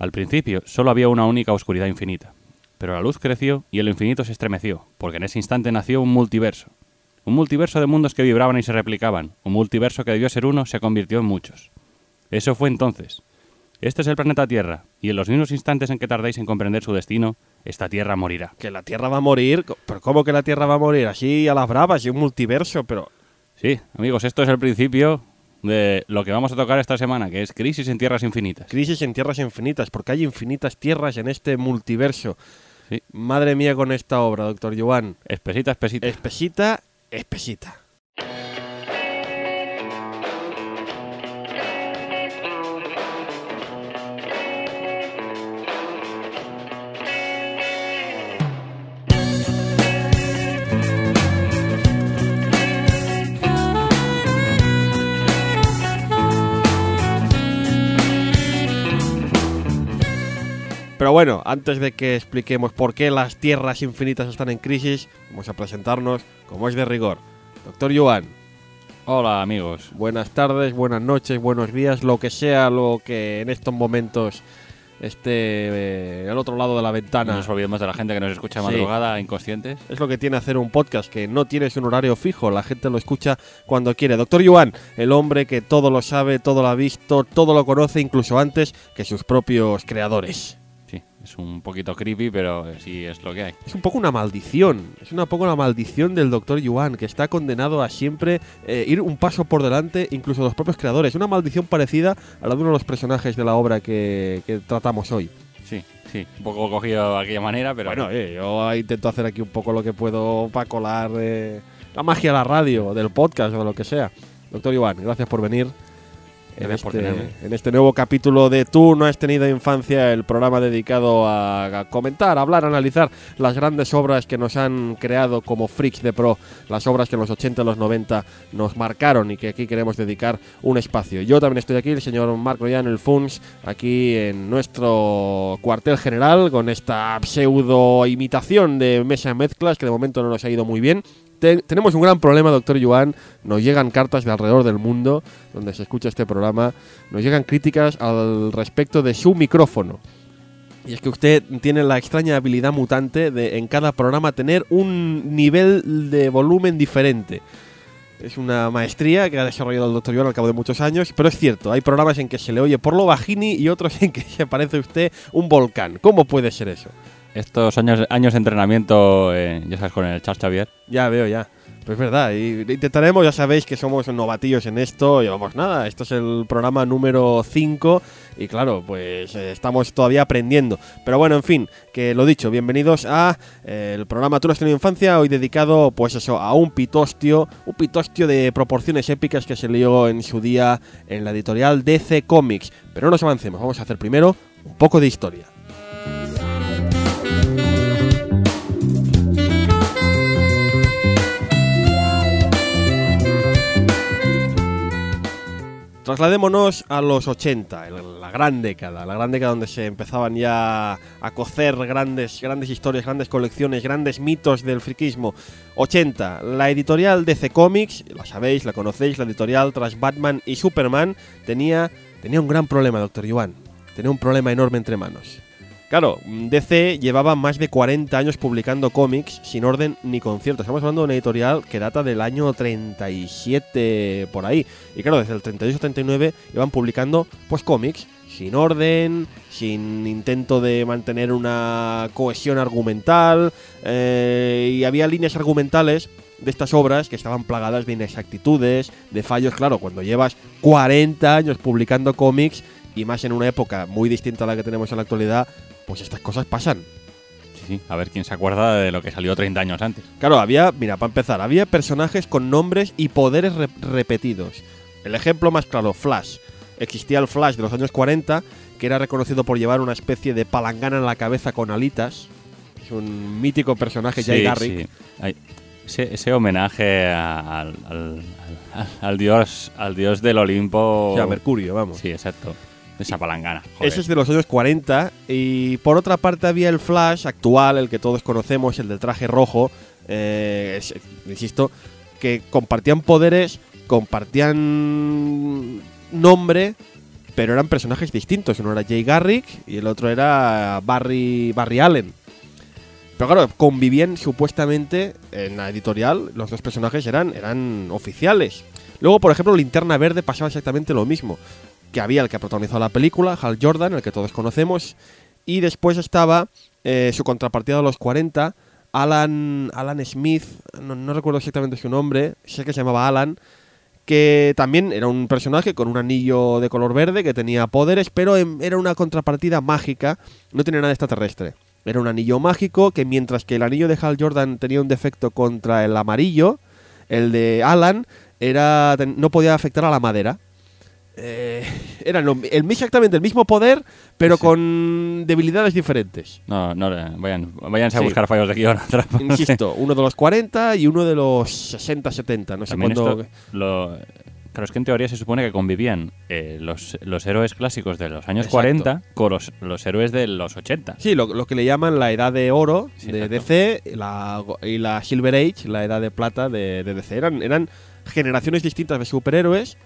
Al principio solo había una única oscuridad infinita, pero la luz creció y el infinito se estremeció, porque en ese instante nació un multiverso. Un multiverso de mundos que vibraban y se replicaban, un multiverso que debió ser uno se convirtió en muchos. Eso fue entonces. Este es el planeta Tierra, y en los mismos instantes en que tardéis en comprender su destino, esta Tierra morirá. Que la Tierra va a morir. ¿Pero cómo que la Tierra va a morir? Así a las bravas y un multiverso, pero... Sí, amigos, esto es el principio de lo que vamos a tocar esta semana, que es Crisis en Tierras Infinitas. Crisis en tierras infinitas, porque hay infinitas tierras en este multiverso. Sí. Madre mía con esta obra, doctor Joan. Espesita, espesita. Espesita, espesita. Pero bueno, antes de que expliquemos por qué las tierras infinitas están en crisis, vamos a presentarnos como es de rigor. Doctor Joan, Hola, amigos. buenas tardes, buenas noches, buenos días, lo que sea lo que en estos momentos esté eh, al otro lado de la No ventana. nos olvidemos de la gente que nos escucha Sí. madrugada, inconscientes. Es lo que tiene hacer un podcast, que no tienes un horario fijo, la gente lo escucha cuando quiere. Doctor Yuan, el hombre que todo lo sabe, todo lo ha visto, todo lo conoce, incluso antes que sus propios creadores. Es un poquito creepy, pero sí es lo que hay. Es un poco una maldición, es una poco una maldición del Doctor Yuan, que está condenado a siempre eh, ir un paso por delante, incluso los propios creadores. Una maldición parecida a la de uno de los personajes de la obra que, que tratamos hoy. Sí, sí. Un poco cogido de aquella manera, pero Bueno, eh, yo intento hacer aquí un poco lo que puedo para colar eh, la magia de la radio, del podcast o de lo que sea. Doctor Iván, gracias por venir. En este, tenerme. en este nuevo capítulo de Tú no has tenido infancia, el programa dedicado a, comentar, hablar, analizar las grandes obras que nos han creado como freaks de pro, las obras que en los 80 y los 90 nos marcaron y que aquí queremos dedicar un espacio. Yo también estoy aquí, el señor Marco Royan, el FUNS, aquí en nuestro cuartel general con esta pseudo imitación de mesa mezclas que de momento no nos ha ido muy bien. Te- tenemos un gran problema, doctor Yuan. Nos llegan cartas de alrededor del mundo donde se escucha este programa. Nos llegan críticas al respecto de su micrófono. Y es que usted tiene la extraña habilidad mutante de en cada programa tener un nivel de volumen diferente. Es una maestría que ha desarrollado el doctor Yuan al cabo de muchos años, pero es cierto, hay programas en que se le oye por lo bajini y otros en que se parece usted un volcán. ¿Cómo puede ser eso? Estos años, años de entrenamiento, eh, ya sabes, con el Charles Xavier. Ya veo, ya. Pues es verdad, y intentaremos, ya sabéis que somos novatillos en esto, llevamos nada, esto es el programa número 5 y claro, pues eh, estamos todavía aprendiendo. Pero bueno, en fin, que lo dicho, bienvenidos a eh, el programa Tú no has tenido infancia, hoy dedicado pues eso, a un pitostio, un pitostio de proporciones épicas que se leyó en su día en la editorial DC Comics. Pero no nos avancemos, vamos a hacer primero un poco de historia. Trasladémonos a los 80, el- la gran década, la gran década donde se empezaban ya a cocer grandes, grandes historias, grandes colecciones, grandes mitos del friquismo. 80, la editorial DC Comics, la sabéis, la conocéis, la editorial tras Batman y Superman, tenía, tenía un gran problema, doctor Yuan. Tenía un problema enorme entre manos. Claro, DC llevaba más de 40 años publicando cómics sin orden ni concierto. Estamos hablando de una editorial que data del año 37 por ahí. Y claro, desde el 38-39 iban publicando pues cómics sin orden, sin intento de mantener una cohesión argumental. eh, y había líneas argumentales de estas obras que estaban plagadas de inexactitudes, de fallos. Claro, cuando llevas 40 años publicando cómics y más en una época muy distinta a la que tenemos en la actualidad, pues estas cosas pasan. Sí, sí. A ver quién se acuerda de lo que salió 30 años antes. Claro, había, mira, para empezar, había personajes con nombres y poderes re- repetidos. El ejemplo más claro, Flash. Existía el Flash de los años 40, que era reconocido por llevar una especie de palangana en la cabeza con alitas. Es un mítico personaje, Jay Sí, Garrick. sí. Hay- ese, ese homenaje a- al, al- al- al dios al dios del Olimpo. O sea, Mercurio, vamos. Sí, exacto. Esa palangana. joder. Ese es de los años 40. Y por otra parte había el Flash actual, el que todos conocemos, el del traje rojo. eh, es- insisto, que compartían poderes, compartían nombre, pero eran personajes distintos. Uno era Jay Garrick y el otro era Barry, Barry Allen. Pero claro, convivían supuestamente en la editorial, los dos personajes eran, eran oficiales. Luego, por ejemplo, Linterna Verde pasaba exactamente lo mismo. Que había el que protagonizó la película, Hal Jordan, el que todos conocemos, y después estaba eh, su contrapartida de los 40, Alan, Alan Smith, no, no recuerdo exactamente su nombre, sé que se llamaba Alan, que también era un personaje con un anillo de color verde que tenía poderes, pero em- era una contrapartida mágica, no tenía nada extraterrestre. Era un anillo mágico que mientras que el anillo de Hal Jordan tenía un defecto contra el amarillo, el de Alan era no podía afectar a la madera. Eh, eran lo- el, exactamente el mismo poder, pero Sí. con debilidades diferentes. No, no, vayan, váyanse a buscar fallos de guion. Insisto, uno de los 40 y uno de los 60-70. No sé cuándo. lo, claro, es que en teoría se supone que convivían eh, los, los héroes clásicos de los años Exacto. 40 con los, los héroes de los 80. Sí, lo, lo que le llaman la edad de oro Sí, de. DC la, y la Silver Age, la edad de plata de, de DC. Eran, eran generaciones distintas de superhéroes,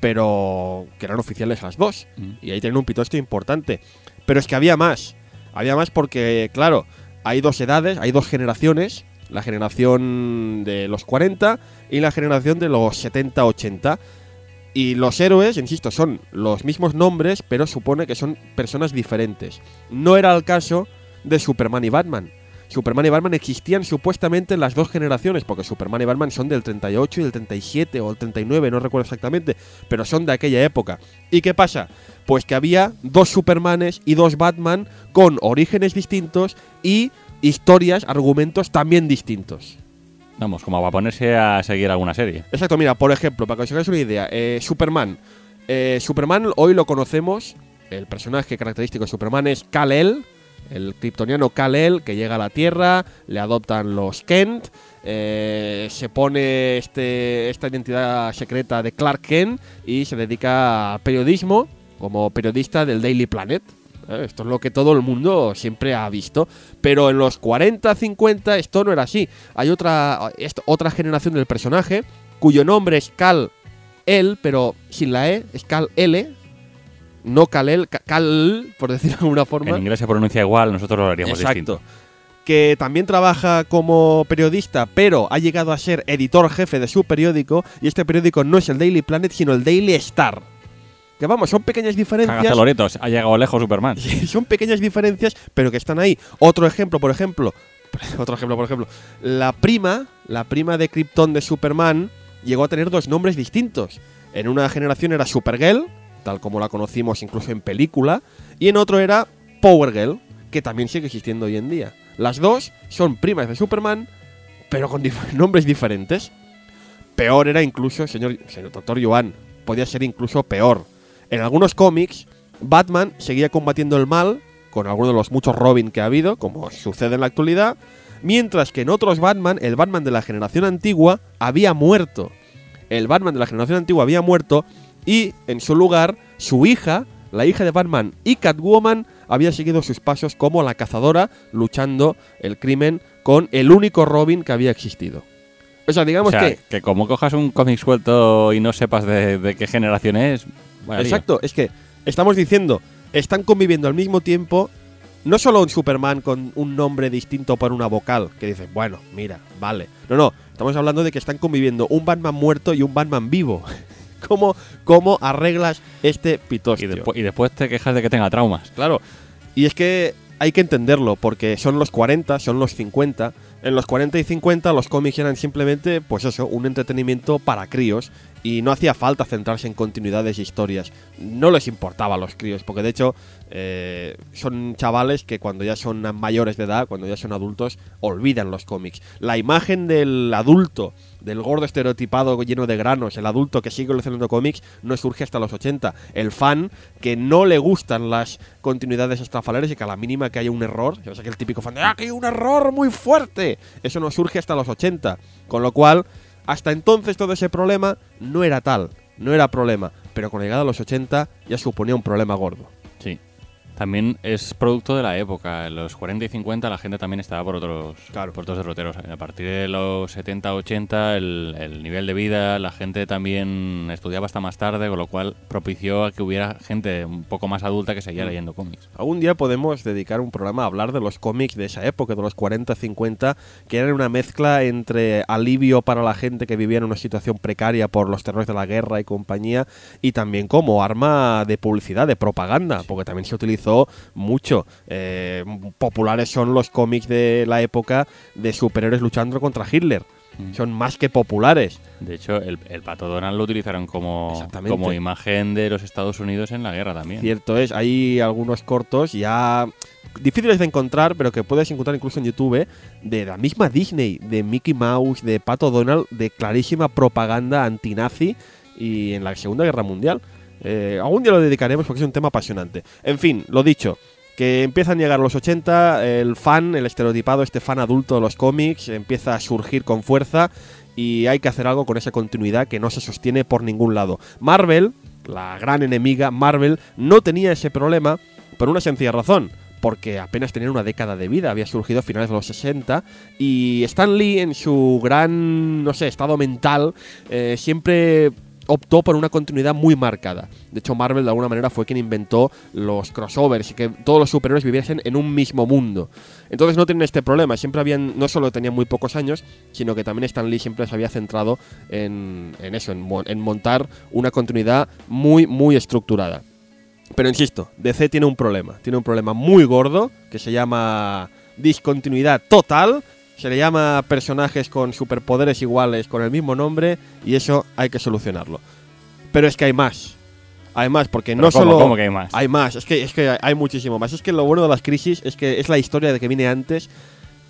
pero que eran oficiales las dos. Mm. Y ahí tienen un pitosto importante. Pero es que había más. Había más porque, claro, hay dos edades, hay dos generaciones. La generación de los 40 y la generación de los 70-80. Y los héroes, insisto, son los mismos nombres, pero supone que son personas diferentes. No era el caso de Superman y Batman. Superman y Batman existían supuestamente en las dos generaciones, porque Superman y Batman son del 38 y del 37 o el 39, no recuerdo exactamente, pero son de aquella época. ¿Y qué pasa? Pues que había dos Supermanes y dos Batman con orígenes distintos y historias, argumentos también distintos. Vamos, como va a ponerse a seguir alguna serie. Exacto, mira, por ejemplo, para que os hagáis una idea, eh, Superman. Eh, Superman hoy lo conocemos, el personaje característico de Superman es Kal-El, el kryptoniano Kal-El que llega a la Tierra, le adoptan los Kent, eh, se pone este, esta identidad secreta de Clark Kent y se dedica al periodismo como periodista del Daily Planet. Eh, Esto es lo que todo el mundo siempre ha visto. Pero en los 40, 50 esto no era así. Hay otra, otra generación del personaje cuyo nombre es Cal El, pero sin la E, es Cal L. No Cal El, Ca- Cal, por decirlo de alguna forma. En inglés se pronuncia igual, nosotros lo haríamos distinto. Que también trabaja como periodista, pero ha llegado a ser editor jefe de su periódico. Y este periódico no es el Daily Planet, sino el Daily Star. Que vamos, son pequeñas diferencias. Cágate, Loreto, ha llegado lejos Superman. Son pequeñas diferencias, pero que están ahí. Otro ejemplo, por ejemplo, otro ejemplo, por ejemplo, la prima, la prima de Krypton de Superman llegó a tener dos nombres distintos. En una generación era Supergirl, tal como la conocimos incluso en película, y en otro era Power Girl, que también sigue existiendo hoy en día. Las dos son primas de Superman, pero con nombres diferentes. Peor era incluso, señor, señor doctor Joan, podía ser incluso peor. En algunos cómics, Batman seguía combatiendo el mal con alguno de los muchos Robin que ha habido, como sucede en la actualidad, mientras que en otros Batman, el Batman de la generación antigua había muerto. El Batman de la generación antigua había muerto y en su lugar su hija, la hija de Batman y Catwoman, había seguido sus pasos como la cazadora luchando el crimen con el único Robin que había existido. O sea, digamos o sea, que que como cojas un cómic suelto y no sepas de, de qué generación es. lío. Exacto, es que estamos diciendo, están conviviendo al mismo tiempo, no solo un Superman con un nombre distinto para una vocal, que dices, bueno, mira, vale. No, no, estamos hablando de que están conviviendo un Batman muerto y un Batman vivo. ¿Cómo, cómo arreglas este Y, pitostio? y después te quejas de que tenga traumas. Claro. Y es que hay que entenderlo, porque son los 40, son los 50. En los 40 y 50 los cómics eran simplemente, pues eso, un entretenimiento para críos. Y no hacía falta centrarse en continuidades e historias. No les importaba a los críos, porque de hecho eh, son chavales que cuando ya son mayores de edad, cuando ya son adultos, olvidan los cómics. La imagen del adulto, del gordo estereotipado lleno de granos, el adulto que sigue coleccionando cómics, no surge hasta los 80. El fan que no le gustan las continuidades estrafalarias y que a la mínima que haya un error, o sea que el típico fan de ¡Ah, que hay un error muy fuerte! Eso no surge hasta los 80. Con lo cual, hasta entonces todo ese problema no era tal, no era problema. Pero con la llegada a los 80 ya suponía un problema gordo. Sí. También es producto de la época. En los 40 y 50 la gente también estaba por otros, Claro. por otros derroteros. A partir de los 70, 80 el, el nivel de vida, la gente también estudiaba hasta más tarde, con lo cual propició a que hubiera gente un poco más adulta que seguía Mm. leyendo cómics. Algún día podemos dedicar un programa a hablar de los cómics de esa época, de los 40-50, que eran una mezcla entre alivio para la gente que vivía en una situación precaria por los terrores de la guerra y compañía, y también como arma de publicidad, de propaganda, porque también se utilizó mucho. Eh, populares son los cómics de la época de superhéroes luchando contra Hitler. Mm. Son más que populares. De hecho, el, el pato Donald lo utilizaron como, como imagen de los Estados Unidos en la guerra también. Cierto es, hay algunos cortos ya difíciles de encontrar, pero que puedes encontrar incluso en YouTube, de la misma Disney, de Mickey Mouse, de Pato Donald, de clarísima propaganda antinazi y en la Segunda Guerra Mundial. Eh, algún día lo dedicaremos porque es un tema apasionante. En fin, lo dicho, que empiezan a llegar los 80, el fan, el estereotipado, este fan adulto de los cómics, empieza a surgir con fuerza y hay que hacer algo con esa continuidad que no se sostiene por ningún lado. Marvel, la gran enemiga, Marvel, no tenía ese problema por una sencilla razón. Porque apenas tenía una década de vida, había surgido a finales de los 60 y Stan Lee en su gran, no sé, estado mental, eh, siempre optó por una continuidad muy marcada. De hecho, Marvel de alguna manera fue quien inventó los crossovers y que todos los superhéroes viviesen en un mismo mundo. Entonces no tienen este problema. Siempre habían, no solo tenían muy pocos años, sino que también Stan Lee siempre se había centrado en, eso, en, en montar una continuidad muy, muy estructurada. Pero insisto, DC tiene un problema. Tiene un problema muy gordo que se llama discontinuidad total. Se le llama personajes con superpoderes iguales con el mismo nombre y eso hay que solucionarlo. Pero es que hay más. Hay más, porque Pero no ¿cómo- solo. cómo que hay más? Hay más, es que, es que hay muchísimo más. Es que lo bueno de las crisis es que es la historia de que viene antes.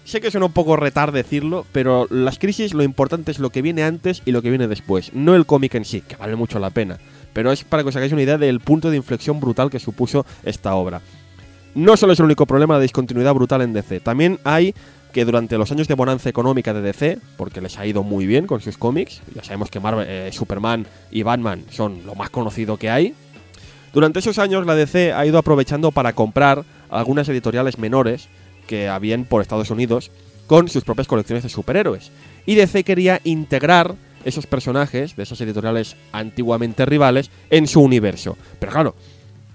Sé que suena un poco retar decirlo, pero las crisis lo importante es lo que viene antes y lo que viene después, no el cómic en sí, que vale mucho la pena. Pero es para que os hagáis una idea del punto de inflexión brutal que supuso esta obra. No solo es el único problema de discontinuidad brutal en DC, también hay que durante los años de bonanza económica de DC, porque les ha ido muy bien con sus cómics, ya sabemos que Marvel, eh, Superman y Batman son lo más conocido que hay, durante esos años la DC ha ido aprovechando para comprar algunas editoriales menores que habían por Estados Unidos con sus propias colecciones de superhéroes. Y DC quería integrar esos personajes de esas editoriales antiguamente rivales en su universo. Pero claro,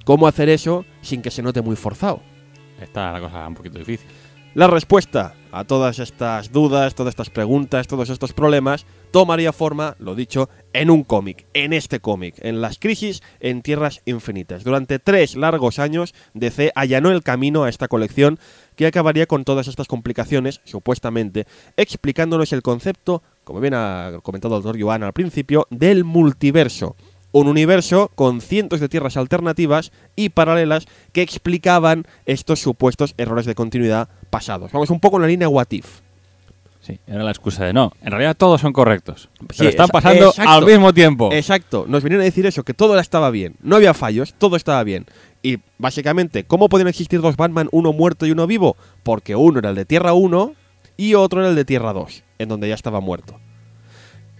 ¿cómo hacer eso sin que se note muy forzado? Está la cosa un poquito difícil. La respuesta a todas estas dudas, todas estas preguntas, todos estos problemas, tomaría forma, lo dicho, en un cómic, en este cómic, en las crisis en tierras infinitas. Durante tres largos años, DC allanó el camino a esta colección que acabaría con todas estas complicaciones, supuestamente, explicándonos el concepto, como bien ha comentado el doctor Yuan al principio, del multiverso. Un universo con cientos de tierras alternativas y paralelas que explicaban estos supuestos errores de continuidad pasados. Vamos un poco en la línea What If. Sí, era la excusa de no. En realidad todos son correctos. Sí, Pero están pasando exacto. al mismo tiempo. Exacto, nos venían a decir eso, que todo estaba bien, no había fallos, todo estaba bien. Y básicamente, ¿cómo podían existir dos Batman, uno muerto y uno vivo? Porque uno era el de Tierra 1 y otro era el de Tierra 2, en donde ya estaba muerto.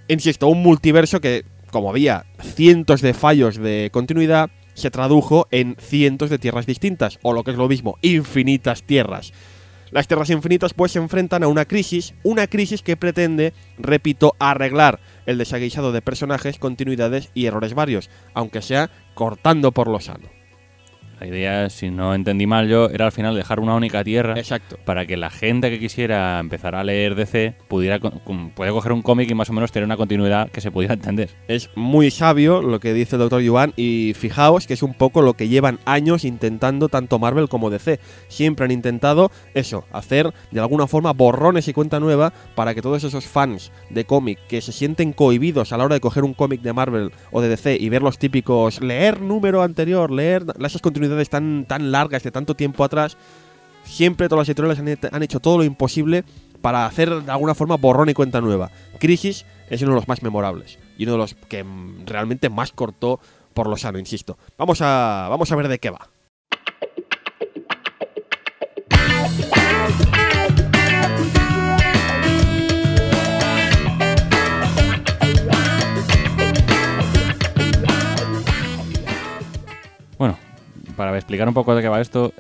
Insisto, un multiverso que, como había cientos de fallos de continuidad, se tradujo en cientos de tierras distintas, o lo que es lo mismo, infinitas tierras. Las tierras infinitas pues se enfrentan a una crisis, una crisis que pretende, repito, arreglar el desaguisado de personajes, continuidades y errores varios, aunque sea cortando por lo sano. La idea, si no entendí mal yo, era al final dejar una única tierra Exacto. para que la gente que quisiera empezar a leer DC pudiera puede coger un cómic y más o menos tener una continuidad que se pudiera entender. Es muy sabio lo que dice el doctor Yuan y fijaos que es un poco lo que llevan años intentando tanto Marvel como DC. Siempre han intentado eso, hacer de alguna forma borrones y cuenta nueva para que todos esos fans de cómic que se sienten cohibidos a la hora de coger un cómic de Marvel o de DC y ver los típicos leer número anterior, leer esas continuidades tan, tan largas de tanto tiempo atrás, siempre todas las editoriales han, han hecho todo lo imposible para hacer de alguna forma borrón y cuenta nueva. Crisis es uno de los más memorables y uno de los que realmente más cortó por lo sano, insisto. Vamos a, vamos a ver de qué va. Para explicar un poco de qué va esto,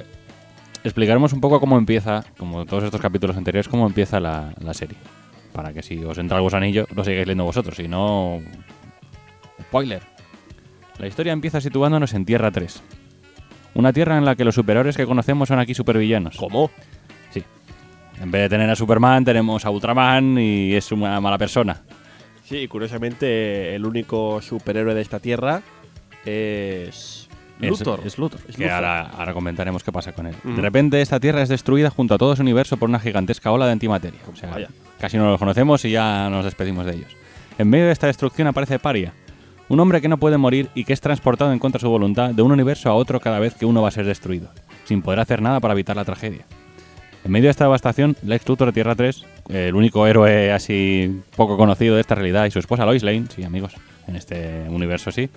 explicaremos un poco cómo empieza, como todos estos capítulos anteriores, cómo empieza la, la serie. Para que si os entra el gusanillo, lo sigáis leyendo vosotros. Si no. Spoiler. La historia empieza situándonos en Tierra 3. Una tierra en la que los superhéroes que conocemos son aquí supervillanos. ¿Cómo? Sí. En vez de tener a Superman, tenemos a Ultraman y es una mala persona. Sí, curiosamente el único superhéroe de esta tierra Es- Luthor. Es, Luthor. Es que Luthor. ahora, ahora comentaremos qué pasa con él. Ujú. De repente esta tierra es destruida junto a todo su universo por una gigantesca ola de antimateria. O sea, Vaya. casi no los conocemos y ya nos despedimos de ellos. En medio de esta destrucción aparece Paria, un hombre que no puede morir y que es transportado en contra de su voluntad de un universo a otro cada vez que uno va a ser destruido, sin poder hacer nada para evitar la tragedia. En medio de esta devastación, Lex Luthor de Tierra 3, el único héroe así poco conocido de esta realidad, y su esposa Lois Lane, sí amigos, en este universo sí,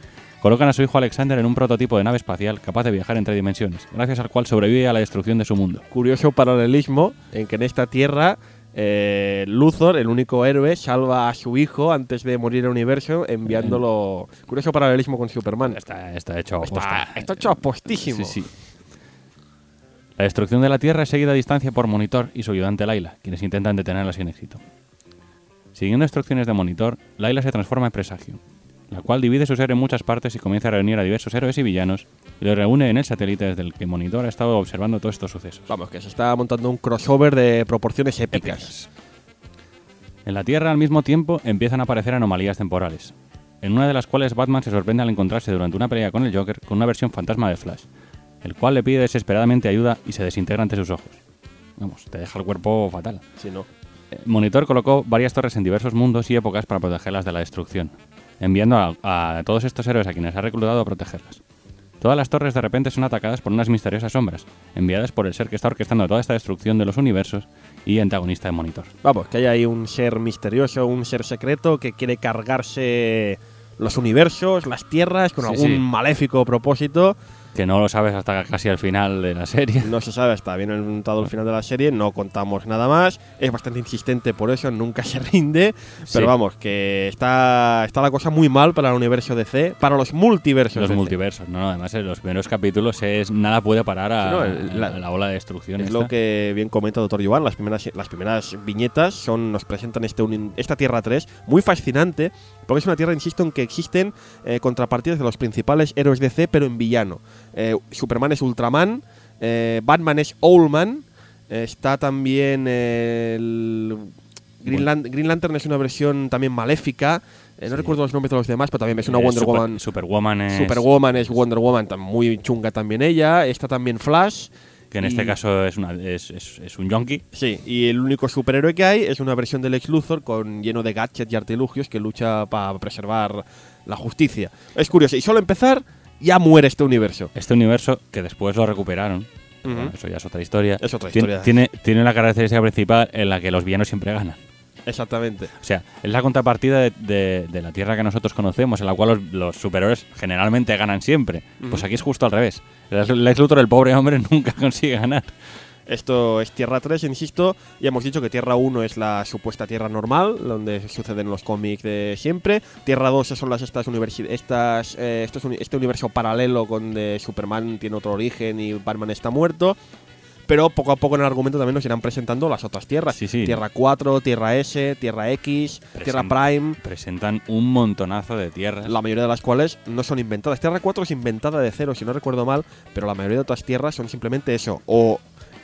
colocan a su hijo Alexander en un prototipo de nave espacial capaz de viajar entre dimensiones, gracias al cual sobrevive a la destrucción de su mundo. Curioso paralelismo en que en esta tierra eh, Luthor, el único héroe, salva a su hijo antes de morir el universo enviándolo... Curioso paralelismo con Superman. Está, está hecho Está, está hecho apostísimo. Sí, sí. La destrucción de la Tierra es seguida a distancia por Monitor y su ayudante Laila, quienes intentan detenerla sin éxito. Siguiendo instrucciones de Monitor, Laila se transforma en Presagio, la cual divide su ser en muchas partes y comienza a reunir a diversos héroes y villanos y los reúne en el satélite desde el que Monitor ha estado observando todos estos sucesos. Vamos, que se está montando un crossover de proporciones épicas. En la Tierra, al mismo tiempo, empiezan a aparecer anomalías temporales, en una de las cuales Batman se sorprende al encontrarse durante una pelea con el Joker con una versión fantasma de Flash, el cual le pide desesperadamente ayuda y se desintegra ante sus ojos. Vamos, te deja el cuerpo fatal. Si no. Eh, Monitor colocó varias torres en diversos mundos y épocas para protegerlas de la destrucción, enviando a, a todos estos héroes a quienes ha reclutado a protegerlas. Todas las torres de repente son atacadas por unas misteriosas sombras, enviadas por el ser que está orquestando toda esta destrucción de los universos y antagonista de Monitor. Vamos, que hay ahí un ser misterioso, un ser secreto que quiere cargarse los universos, las tierras, con Sí, algún sí. maléfico propósito. Que no lo sabes hasta casi al final de la serie. No se sabe hasta bien orientado el final de la serie, no contamos nada más. Es bastante insistente por eso, nunca se rinde. Pero vamos, que está, está la cosa muy mal para el universo DC, para los multiversos. Los DC. multiversos, ¿no? Además, en los primeros capítulos es nada puede parar a, Sí, no, el- la- a la ola de destrucción. Es esta. lo que bien comenta Doctor Yuan. Las primeras, las primeras viñetas son, nos presentan este esta Tierra 3 muy fascinante, porque es una Tierra, insisto, en que existen eh, contrapartidas de los principales héroes DC, pero en villano. Eh, Superman es Ultraman, eh, Batman es Owlman, está también el Green, Bueno. Lan- Green Lantern es una versión también maléfica. no Sí. recuerdo los nombres de los demás, pero también es una Wonder Super- Woman. Superwoman es. Superwoman es Wonder Woman, muy chunga también ella. Está también Flash. Que en y- este caso es, una, es, es- es un yonki. Sí, y el único superhéroe que hay es una versión del ex Luthor con lleno de gadgets y artilugios que lucha para preservar la justicia. Es curioso, y solo empezar ya muere este universo. Este universo que después lo recuperaron. Ujú. bueno, eso ya es otra historia. Es otra Tien- historia. Tiene, tiene la característica principal en la que los villanos siempre ganan. Exactamente. O sea, es la contrapartida de, de- de la tierra que nosotros conocemos, en la cual los, los superhéroes generalmente ganan siempre. Pues aquí es justo al revés. El Lex Luthor, el pobre hombre, nunca consigue ganar. Esto es Tierra 3, insisto. Ya hemos dicho que Tierra 1 es la supuesta Tierra normal, donde suceden los cómics de siempre. Tierra 2 son las estas, estas eh, estos este universo paralelo donde Superman tiene otro origen y Batman está muerto. Pero poco a poco en el argumento también nos irán presentando las otras tierras. Sí, sí. Tierra 4, Tierra S, Tierra X, Tierra Present- Prime. Presentan un montonazo de tierras. La mayoría de las cuales no son inventadas. Tierra 4 es inventada de cero, si no recuerdo mal, pero la mayoría de otras tierras son simplemente eso. O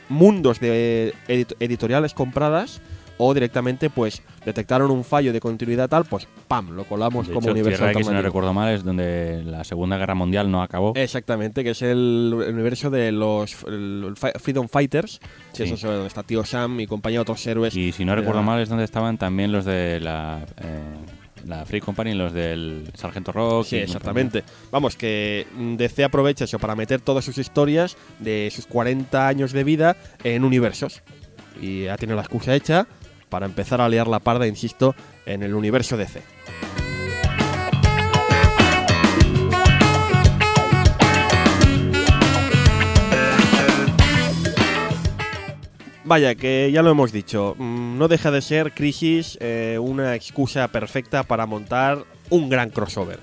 mundos de edit- editoriales compradas, o directamente, pues, detectaron un fallo de continuidad tal, pues, ¡pam! Lo colamos De como hecho, universo X, si no alternativo. recuerdo mal, es donde la Segunda Guerra Mundial no acabó. Exactamente, que es el, universo de los el- Freedom Fighters, que Sí. eso es donde está Tío Sam y compañía de otros héroes. Y si no recuerdo la- mal, es donde estaban también los de la, eh, la Free Company, los del Sargento Rock. Sí, exactamente. Vamos, que DC aprovecha eso para meter todas sus historias de sus 40 años de vida en universos. Y ha tenido la excusa hecha para empezar a liar la parda, insisto, en el universo DC. Vaya, que ya lo hemos dicho, mm, no deja de ser Crisis eh, una excusa perfecta para montar un gran crossover.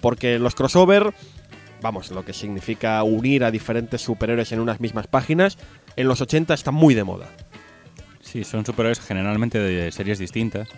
Porque los crossover vamos, lo que significa unir a diferentes superhéroes en unas mismas páginas, en los 80 está muy de moda. Sí, son superhéroes generalmente de series distintas,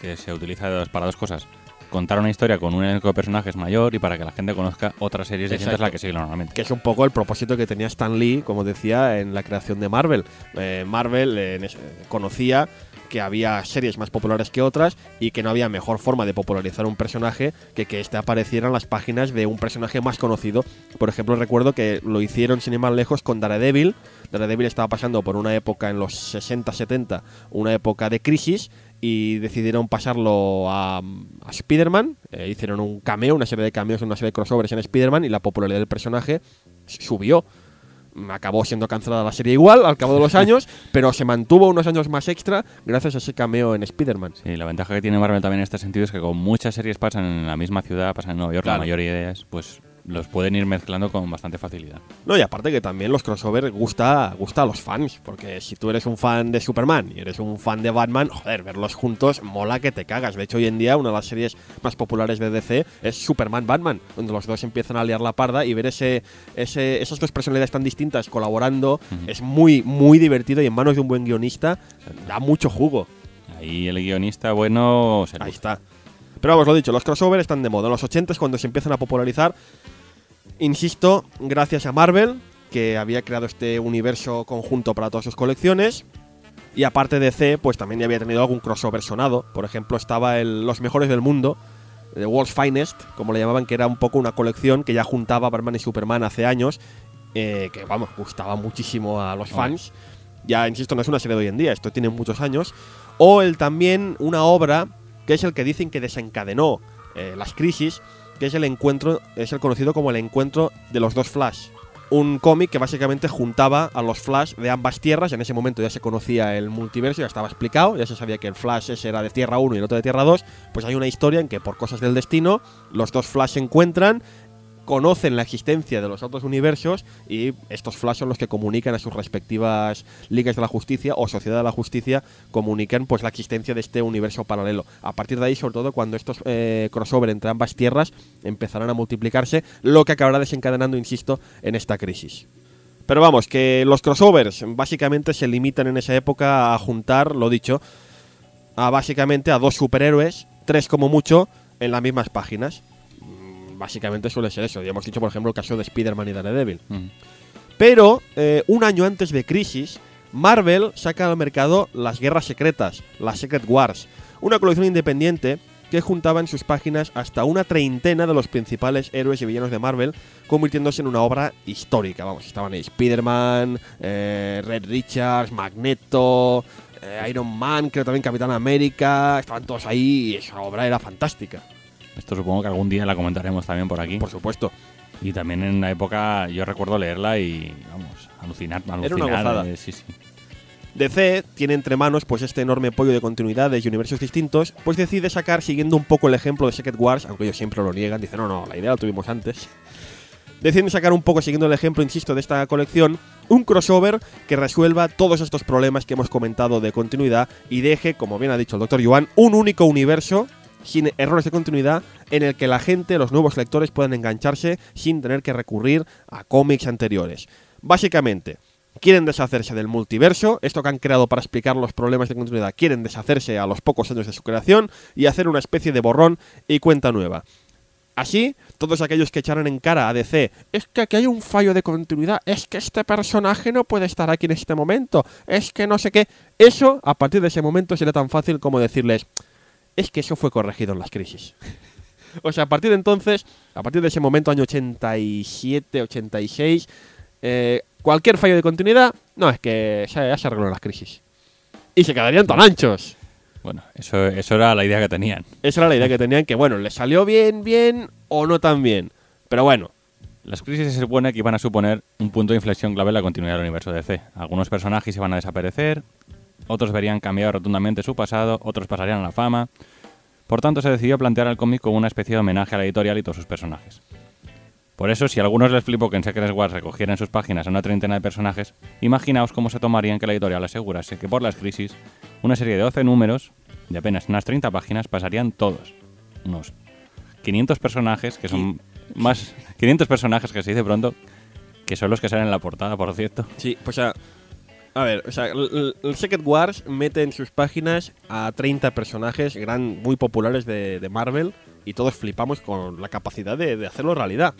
que se utiliza dos- para dos cosas. Contar una historia con un elenco de personajes mayor y para que la gente conozca otras series distintas a Exacto. la que sigue normalmente. Que es un poco el propósito que tenía Stan Lee, como decía, en la creación de Marvel. Eh, Marvel eh, conocía que había series más populares que otras y que no había mejor forma de popularizar un personaje que que éste apareciera en las páginas de un personaje más conocido. Por ejemplo, recuerdo que lo hicieron sin ir más lejos con Daredevil. Daredevil estaba pasando por una época en los 60-70, una época de crisis, y decidieron pasarlo a, a Spider-Man. Eh, hicieron un cameo, una serie de cameos, una serie de crossovers en Spider-Man y la popularidad del personaje subió. Acabó siendo cancelada la serie igual al cabo de los años, pero se mantuvo unos años más extra gracias a ese cameo en Spider-Man. Sí, la ventaja que tiene Marvel también en este sentido es que con muchas series pasan en la misma ciudad, pasan en Nueva York, Claro. la mayoría de ellas, pues los pueden ir mezclando con bastante facilidad. No, y aparte que también los crossovers gusta, gusta a los fans, porque si tú eres un fan de Superman y eres un fan de Batman, joder, verlos juntos mola que te cagas. De hecho, hoy en día una de las series más populares de DC es Superman Batman, donde los dos empiezan a liar la parda y ver ese, ese, esas dos personalidades tan distintas colaborando es muy, muy divertido y en manos de un buen guionista da mucho jugo. Ahí el guionista bueno se Ahí está. Pero vamos, lo dicho, los crossovers están de moda. En los 80 es cuando se empiezan a popularizar. Insisto, gracias a Marvel, que había creado este universo conjunto para todas sus colecciones. Y aparte de C, pues también ya había tenido algún crossover sonado. Por ejemplo, estaba el Los Mejores del Mundo, The World's Finest, como le llamaban, que era un poco una colección que ya juntaba Batman y Superman hace años. eh, que, vamos, gustaba muchísimo a los fans. Ya, insisto, no es una serie de hoy en día, esto tiene muchos años. O el también una obra que es el que dicen que desencadenó eh, las crisis, que es el encuentro, es el conocido como el encuentro de los dos Flash. Un cómic que básicamente juntaba a los Flash de ambas tierras. En ese momento ya se conocía el multiverso, ya estaba explicado, ya se sabía que el Flash ese era de Tierra 1 y el otro de Tierra 2. Pues hay una historia en que por cosas del destino los dos Flash se encuentran, conocen la existencia de los otros universos y estos Flash son los que comunican a sus respectivas ligas de la justicia o sociedad de la justicia comunican pues la existencia de este universo paralelo. A partir de ahí, sobre todo cuando estos eh, crossover entre ambas tierras empezarán a multiplicarse, lo que acabará desencadenando, insisto, en esta crisis. Pero vamos, que los crossovers básicamente se limitan en esa época a juntar, lo dicho, a básicamente a dos superhéroes, tres como mucho, en las mismas páginas. Mm, Básicamente suele ser eso. Ya hemos dicho, por ejemplo, el caso de Spider-Man y Daredevil. Ujú. Pero eh, un año antes de Crisis, Marvel saca al mercado las Guerras Secretas, las Secret Wars, una colección independiente que juntaba en sus páginas hasta una treintena de los principales héroes y villanos de Marvel, convirtiéndose en una obra histórica. Vamos, estaban ahí Spider-Man, eh, Red Richards, Magneto, eh, Iron Man, creo también Capitán América, estaban todos ahí y esa obra era fantástica, Esto supongo que algún día la comentaremos también por aquí. por supuesto. Y también en la época yo recuerdo leerla y, vamos, alucinar, alucinar. Era una gozada. eh, sí, sí. DC tiene entre manos pues este enorme pollo de continuidades y universos distintos, pues decide sacar, siguiendo un poco el ejemplo de Secret Wars, aunque ellos siempre lo niegan, dicen, no, no, la idea la tuvimos antes. Deciden sacar un poco, siguiendo el ejemplo, insisto, de esta colección, un crossover que resuelva todos estos problemas que hemos comentado de continuidad y deje, como bien ha dicho el Dr. Yuan, un único universo sin errores de continuidad en el que la gente, los nuevos lectores puedan engancharse sin tener que recurrir a cómics anteriores. Básicamente, quieren deshacerse del multiverso, esto que han creado para explicar los problemas de continuidad, quieren deshacerse a los pocos años de su creación y hacer una especie de borrón y cuenta nueva. Así, todos aquellos que echaran en cara a DC, es que aquí hay un fallo de continuidad, es que este personaje no puede estar aquí en este momento, es que no sé qué, eso a partir de ese momento será tan fácil como decirles, es que eso fue corregido en las crisis. o sea, a partir de entonces, a partir de ese momento, año 87, 86, eh, cualquier fallo de continuidad, no, es que se, ya se arregló en las crisis. Y se quedarían tan anchos. Bueno, eso, eso era la idea que tenían. Esa era la idea que tenían, que bueno, les salió bien, bien o no tan bien. Pero bueno, Las crisis se supone que iban a suponer un punto de inflexión clave en la continuidad del universo DC. Algunos personajes iban a desaparecer, otros verían cambiado rotundamente su pasado, otros pasarían a la fama. Por tanto, se decidió plantear el cómic como una especie de homenaje a la editorial y todos sus personajes. Por eso, si a algunos les flipó que en Secret Wars recogieran en sus páginas a una treintena de personajes, imaginaos cómo se tomarían que la editorial asegurase que por las crisis, una serie de 12 números, de apenas unas 30 páginas, pasarían todos. Unos 500 personajes, que son Más 500 personajes que se dice pronto, que son los que salen en la portada, por cierto. Sí, pues a, a ver, o sea, el, el Secret Wars mete en sus páginas a 30 personajes gran, muy populares de, de Marvel y todos flipamos con la capacidad de, de hacerlo realidad.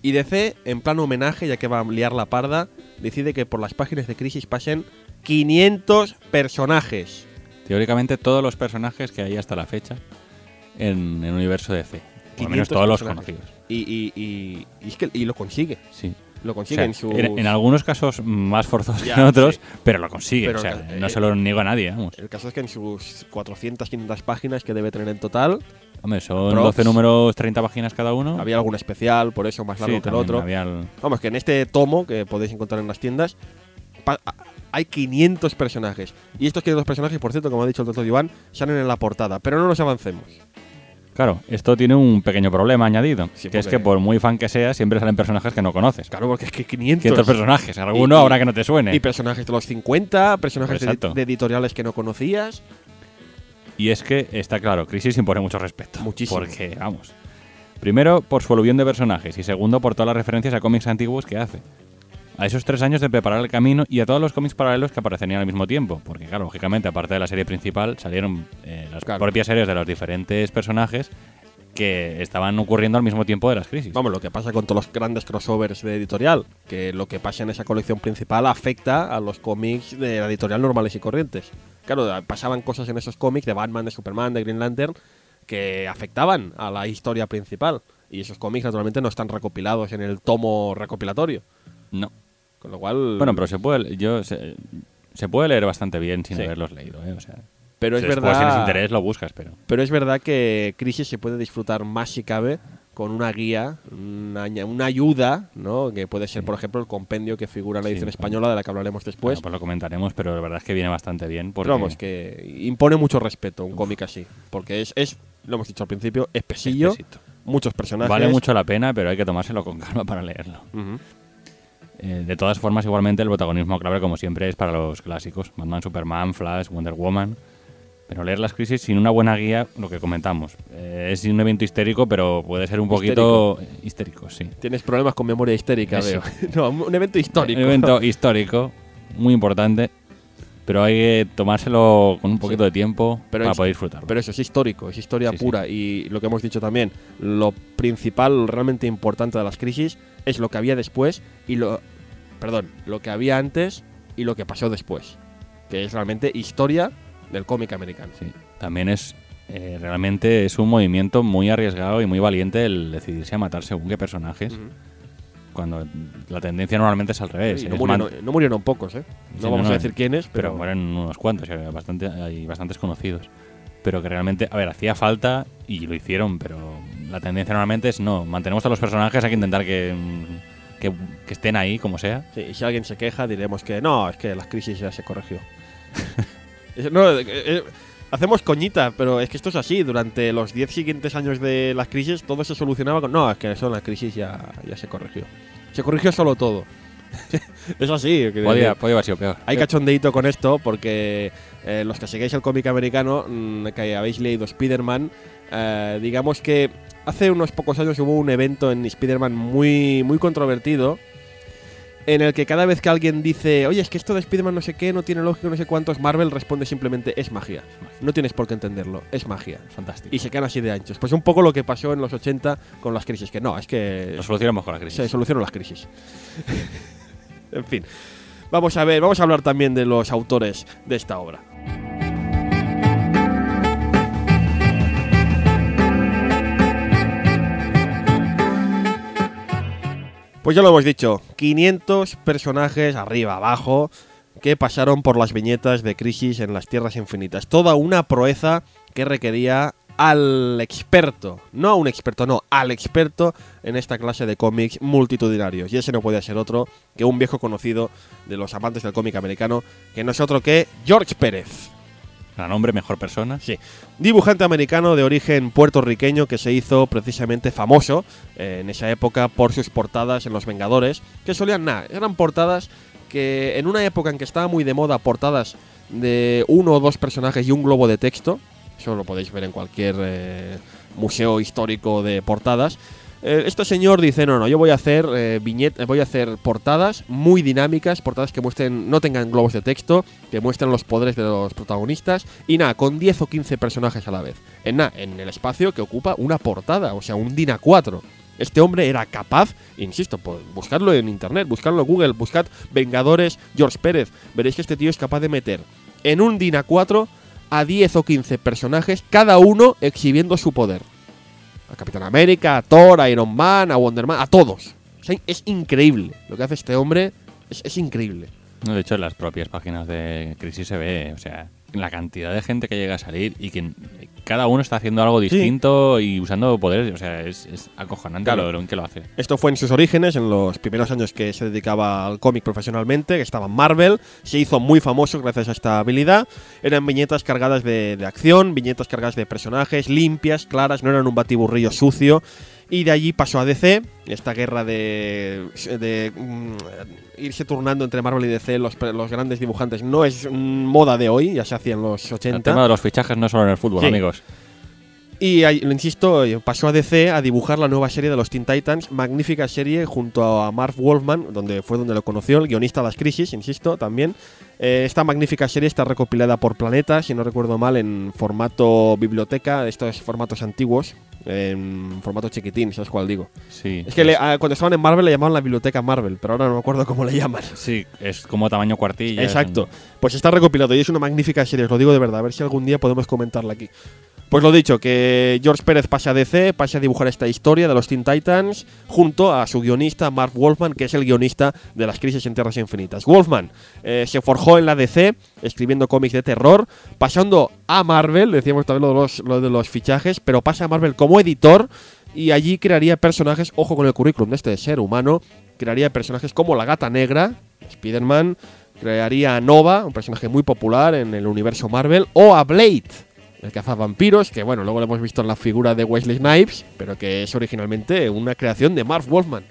Y DC, en plan homenaje, ya que va a liar la parda, decide que por las páginas de Crisis pasen 500 personajes. Teóricamente todos los personajes que hay hasta la fecha en el universo DC. Por lo 500 menos todos los conocidos. Y, y, y, y es que y lo consigue. Sí. Lo O consigue sea, en sus... en, en algunos casos más forzosos Ya, que en otros, sí. pero lo consigue. Pero o sea, no eh, se lo niego a nadie, vamos. El caso es que en sus 400, 500 páginas que debe tener en total, Hombre, son props. 12 números, 30 páginas cada uno. había algún especial, por eso más largo Sí, que el otro. el- Vamos, que en este tomo que podéis encontrar en las tiendas hay 500 personajes. Y estos 500 personajes, por cierto, como ha dicho el doctor Iván, salen en la portada. Pero no nos avancemos. Claro, esto tiene un pequeño problema añadido, que es que por muy fan que seas, siempre salen personajes que no conoces. Claro, porque es que 500. 500 personajes, alguno Y- habrá que no te suene. Y personajes de los 50, personajes de, de editoriales que no conocías. Y es que está claro, Crisis impone mucho respeto. Muchísimo. Porque, vamos. Primero, por su aluvión de personajes. Y segundo, por todas las referencias a cómics antiguos que hace. A esos tres años de preparar el camino y a todos los cómics paralelos que aparecerían al mismo tiempo. Porque, claro, lógicamente, aparte de la serie principal, salieron eh, las Claro. propias series de los diferentes personajes que estaban ocurriendo al mismo tiempo de las crisis. Vamos, lo que pasa con todos los grandes crossovers de editorial. Que lo que pasa en esa colección principal afecta a los cómics de la editorial normales y corrientes. Claro, pasaban cosas en esos cómics de Batman, de Superman, de Green Lantern, que afectaban a la historia principal. Y esos cómics, naturalmente, no están recopilados en el tomo recopilatorio. No. Con lo cual. Bueno, pero se puede, yo, se, se puede leer bastante bien sin Sí. haberlos leído. ¿eh? O sea, pero es si después verdad. tienes interés, lo buscas, pero. Pero es verdad que Crisis se puede disfrutar más si cabe con una guía, una, ayuda, ¿no? Que puede ser, por ejemplo, el compendio que figura en la edición española, de la que hablaremos después. Bueno, pues lo comentaremos, pero la verdad es que viene bastante bien. Porque Pero vamos, que impone mucho respeto un cómic así. Porque es, es, lo hemos dicho al principio, espesillo, Espesito. muchos personajes. Vale mucho la pena, pero hay que tomárselo con calma para leerlo. Ujú. Eh, de todas formas, igualmente, el protagonismo clave, como siempre, es para los clásicos: Batman, Superman, Flash, Wonder Woman. Pero leer las crisis sin una buena guía, lo que comentamos, eh, es un evento histérico, pero puede ser un poquito histérico, sí. Tienes problemas con memoria histérica, Eso. veo. no, un evento histórico. Un evento histórico, muy importante, pero hay que tomárselo con un poquito de tiempo Pero para es- poder disfrutarlo. Pero eso es histórico, es historia Sí, sí. pura. Y lo que hemos dicho también, lo principal, realmente importante de las crisis es lo que había después y lo. Perdón, lo que había antes y lo que pasó después. Que es realmente historia del cómic americano. Sí. También es eh, realmente es un movimiento muy arriesgado y muy valiente el decidirse a matar según qué personajes, cuando la tendencia normalmente es al revés. Es no, murieron, man- no murieron pocos, ¿eh? No vamos no, a decir quiénes, pero pero. mueren unos cuantos, hay, bastante, hay bastantes conocidos. Pero que realmente, a ver, hacía falta y lo hicieron, pero la tendencia normalmente es no, mantenemos a los personajes, hay que intentar que, mm, que, que estén ahí, como sea. Sí, y si alguien se queja, diremos que no, es que las crisis ya se corrigió. No, eh, eh, hacemos coñita, pero es que esto es así. Durante los 10 siguientes años de las crisis, todo se solucionaba con. No, es que eso en la crisis ya, ya se corrigió. Se corrigió solo todo. es así. Podía, podía haber sido peor. hay cachondeíto con esto porque eh, los que seguís el cómic americano, mm, que habéis leído Spider-Man, eh, digamos que hace unos pocos años hubo un evento en Spider-Man muy, muy controvertido en el que cada vez que alguien dice, oye, es que esto de Spider-Man no sé qué, no tiene lógica, no sé cuántos, Marvel responde simplemente, es magia. No tienes por qué entenderlo, es magia. Fantástico. Y se quedan así de anchos. Pues un poco lo que pasó en los 80 con las crisis, que no, es que Lo solucionamos con la crisis. se solucionan las crisis. en fin. Vamos a ver, vamos a hablar también de los autores de esta obra. Pues ya lo hemos dicho, 500 personajes arriba, abajo, que pasaron por las viñetas de Crisis en las Tierras Infinitas. Toda una proeza que requería al experto, no a un experto, no, al experto en esta clase de cómics multitudinarios. Y ese no puede ser otro que un viejo conocido de los amantes del cómic americano, que no es otro que George Pérez. Gran hombre, mejor persona. Sí. Dibujante americano de origen puertorriqueño que se hizo precisamente famoso eh, en esa época por sus portadas en Los Vengadores, que solían nada, eran portadas que en una época en que estaba muy de moda portadas de uno o dos personajes y un globo de texto, eso lo podéis ver en cualquier eh, museo histórico de portadas, eh, este señor dice, no, no, yo voy a hacer eh, viñet- voy a hacer portadas muy dinámicas, portadas que muestren, no tengan globos de texto, que muestren los poderes de los protagonistas, y nada, con 10 o 15 personajes a la vez. En nada, en el espacio que ocupa una portada, o sea, un DIN A4. Este hombre era capaz, insisto, pues, buscarlo en internet, buscarlo en Google, buscad Vengadores George Pérez. Veréis que este tío es capaz de meter en un DIN A4 a 10 o 15 personajes, cada uno exhibiendo su poder. A Capitán América, a Thor, a Iron Man, a Wonder Man, a todos. O sea, es increíble. Lo que hace este hombre es, increíble. No, de hecho, en las propias páginas de Crisis se ve, o sea, la cantidad de gente que llega a salir y que cada uno está haciendo algo distinto y usando poderes, o sea, es, es acojonante Claro. lo, lo en que lo hace. Esto fue en sus orígenes, en los primeros años que se dedicaba al cómic profesionalmente, que estaba en Marvel. Se hizo muy famoso gracias a esta habilidad. Eran viñetas cargadas de, de acción, viñetas cargadas de personajes, limpias, claras, no eran un batiburrillo sucio. Y de allí pasó a DC, esta guerra de, de, mm, irse turnando entre Marvel y DC, los, los grandes dibujantes, no es mm, moda de hoy, ya se hacía en los El 80. tema de los fichajes no solo en el fútbol, Sí. amigos. Y lo insisto, eh, pasó a DC a dibujar la nueva serie de los Teen Titans, magnífica serie junto a Marv Wolfman, donde fue donde lo conoció, el guionista de las crisis, insisto, también. Eh, esta magnífica serie está recopilada por Planeta, si no recuerdo mal, en formato biblioteca, estos formatos antiguos, en formato chiquitín, ¿sabes cuál digo? Sí. Es que le- a- cuando estaban en Marvel le llamaban la biblioteca Marvel, pero ahora no me acuerdo cómo le llaman. Sí, es como tamaño cuartilla. Exacto. Pues está recopilado y es una magnífica serie, os lo digo de verdad. A ver si algún día podemos comentarla aquí. Pues lo dicho, que George Pérez pase a DC, pase a dibujar esta historia de los Teen Titans junto a su guionista Mark Wolfman, que es el guionista de las Crisis en Tierras Infinitas. Wolfman eh, se forjó en la DC escribiendo cómics de terror, pasando a Marvel, decíamos también lo de los, lo de los fichajes, pero pasa a Marvel como editor y allí crearía personajes, ojo con el currículum de este ser humano, crearía personajes como la Gata Negra, Spider-Man, crearía a Nova, un personaje muy popular en el universo Marvel, o a Blade, el cazavampiros, que bueno, luego lo hemos visto en la figura de Wesley Snipes, pero que es originalmente una creación de Marv Wolfman.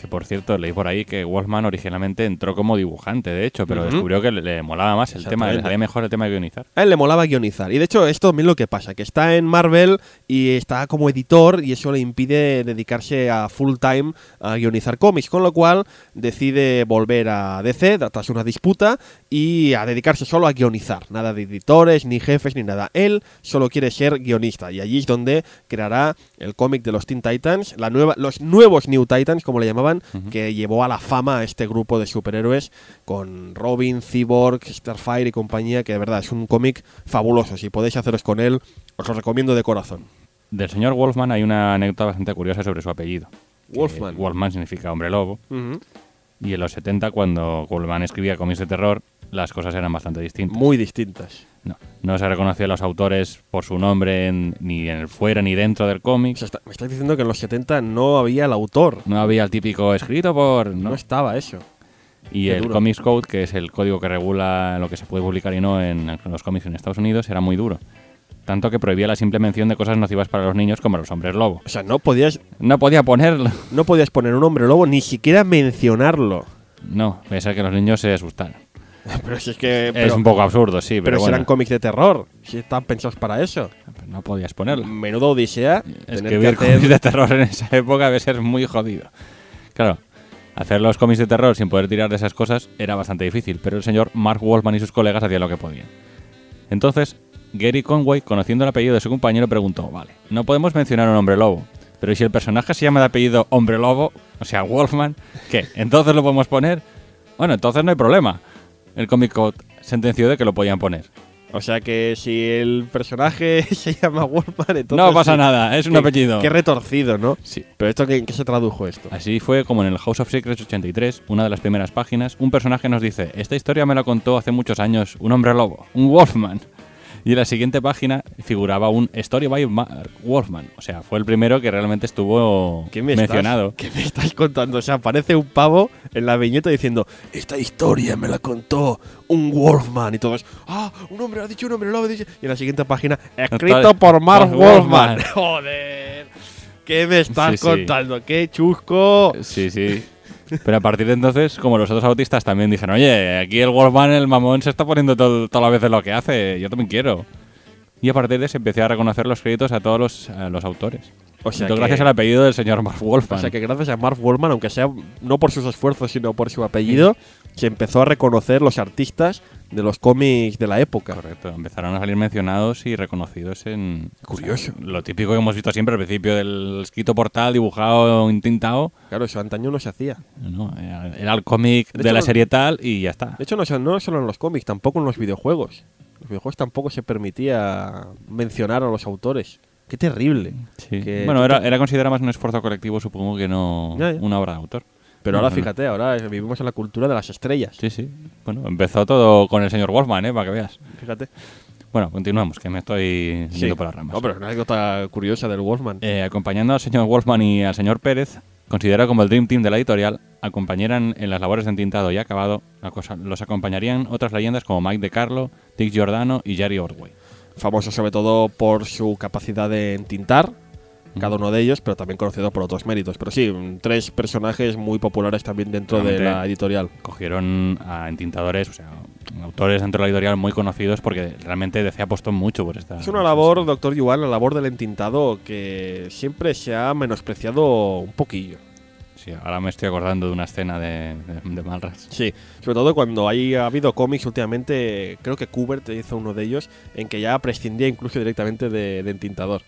Que por cierto, leí por ahí que Wolfman originalmente entró como dibujante, de hecho, pero descubrió que le, le molaba más el tema, le salía mejor el tema de guionizar. A él le molaba guionizar. Y de hecho, esto también lo que pasa, que está en Marvel y está como editor y eso le impide dedicarse a full time a guionizar cómics, con lo cual decide volver a DC tras una disputa y a dedicarse solo a guionizar. Nada de editores, ni jefes, ni nada. Él solo quiere ser guionista y allí es donde creará el cómic de los Teen Titans, la nueva, los nuevos New Titans, como le llamaban, que llevó a la fama a este grupo de superhéroes con Robin, Cyborg, Starfire y compañía, que de verdad es un cómic fabuloso. Si podéis haceros con él, os lo recomiendo de corazón. Del señor Wolfman hay una anécdota bastante curiosa sobre su apellido. Wolfman. Wolfman significa hombre lobo. Y en los 70, cuando Wolfman escribía cómics de terror, las cosas eran bastante distintas. Muy distintas. No, no se reconocía a los autores por su nombre en- ni en el fuera ni dentro del cómic. O sea, está- me estás diciendo que en los 70 no había el autor. No había el típico escrito por... No, ¿no? estaba eso. Y Qué el duro. Comics Code, que es el código que regula lo que se puede publicar y no en, los cómics en Estados Unidos, era muy duro. Tanto que prohibía la simple mención de cosas nocivas para los niños como los hombres lobo. O sea, no podías, No podía ponerlo. no podías poner un hombre lobo, ni siquiera mencionarlo. No, puede ser que los niños se asustaran. Pero si es que. es pero- un poco absurdo, sí, Pero, pero, si bueno. eran cómics de terror, si están pensados para eso. No podías ponerlo. Menudo odisea. tener que Escribir hacer- cómics de terror en esa época debe ser muy jodido. Claro, hacer los cómics de terror sin poder tirar de esas cosas era bastante difícil, pero el señor Mark Wolfman y sus colegas hacían lo que podían. Entonces, Gary Conway, conociendo el apellido de su compañero, preguntó, vale, no podemos mencionar un hombre lobo, pero ¿y si el personaje se llama de apellido hombre lobo, o sea, Wolfman, ¿qué? ¿Entonces lo podemos poner? Bueno, entonces no hay problema. El Comic Code sentenció de que lo podían poner. O sea que si el personaje se llama Wolfman, entonces. no pasa sí. nada, es un Qué- apellido. Qué retorcido, ¿no? Sí. Pero esto, ¿qué, qué se tradujo esto? Así fue como en el House of Secrets 83, una de las primeras páginas, un personaje nos dice, esta historia me la contó hace muchos años un hombre lobo, un Wolfman. Y en la siguiente página figuraba un Story by Mark Wolfman. O sea, fue el primero que realmente estuvo ¿Qué me mencionado. Estás, ¿Qué me estás contando? O sea, aparece un pavo en la viñeta diciendo: Esta historia me la contó un Wolfman. Y todos, ¡ah! Un hombre, ha dicho un hombre lobo. dice-". Y en la siguiente página, escrito por Mark Wolfman. ¡Joder! ¿Qué me estás Sí, sí. contando? ¡Qué chusco! Sí, sí. Pero a partir de entonces, como los otros autistas también dijeron, oye, aquí el Wolfman, el mamón, se está poniendo todo, toda la vez de lo que hace, yo también quiero. Y a partir de eso empecé a reconocer los créditos a todos los, a los autores. O sea, que, gracias al apellido del señor Mark Wolfman. o sea que gracias a Mark Wallman, aunque sea no por sus esfuerzos, sino por su apellido, se empezó a reconocer los artistas de los cómics de la época. Correcto, empezaron a salir mencionados y reconocidos en... Curioso. o sea, lo típico que hemos visto siempre al principio del escrito portal, dibujado, intintado. Claro, eso antaño no se hacía. No, era, el cómic De de, hecho, la serie tal y ya está. De hecho, no, solo en los cómics, tampoco en los videojuegos. En los videojuegos tampoco se permitía mencionar a los autores. Qué terrible. Sí. que- Bueno, era, era considerado más un esfuerzo colectivo, supongo que no Ya, ya. una obra de autor. Pero ahora fíjate, ahora vivimos en la cultura de las estrellas. Sí, sí. Bueno, empezó todo con el señor Wolfman, ¿eh? Para que veas. Fíjate. Bueno, continuamos, que me estoy yendo por las ramas. No, pero es una anécdota curiosa del Wolfman. Eh, acompañando al señor Wolfman y al señor Pérez, considerado como el Dream Team de la editorial, acompañaran en las labores de entintado y acabado, la cosa- los acompañarían otras leyendas como Mike DeCarlo, Dick Giordano y Jerry Ordway. Famoso sobre todo por su capacidad de entintar, cada uno de ellos, pero también conocido por otros méritos. Pero sí, mm, tres personajes muy populares también dentro de la editorial. Cogieron a entintadores, o sea, autores dentro de la editorial muy conocidos porque realmente DC apostó mucho por esta. Es una labor, doctor Yuan, la labor del entintado que siempre se ha menospreciado un poquillo. Sí, ahora me estoy acordando de una escena de, de, de Malras. Sí, sobre todo cuando hay, ha habido cómics últimamente, creo que Kubert hizo uno de ellos, en que ya prescindía incluso directamente de, de entintador.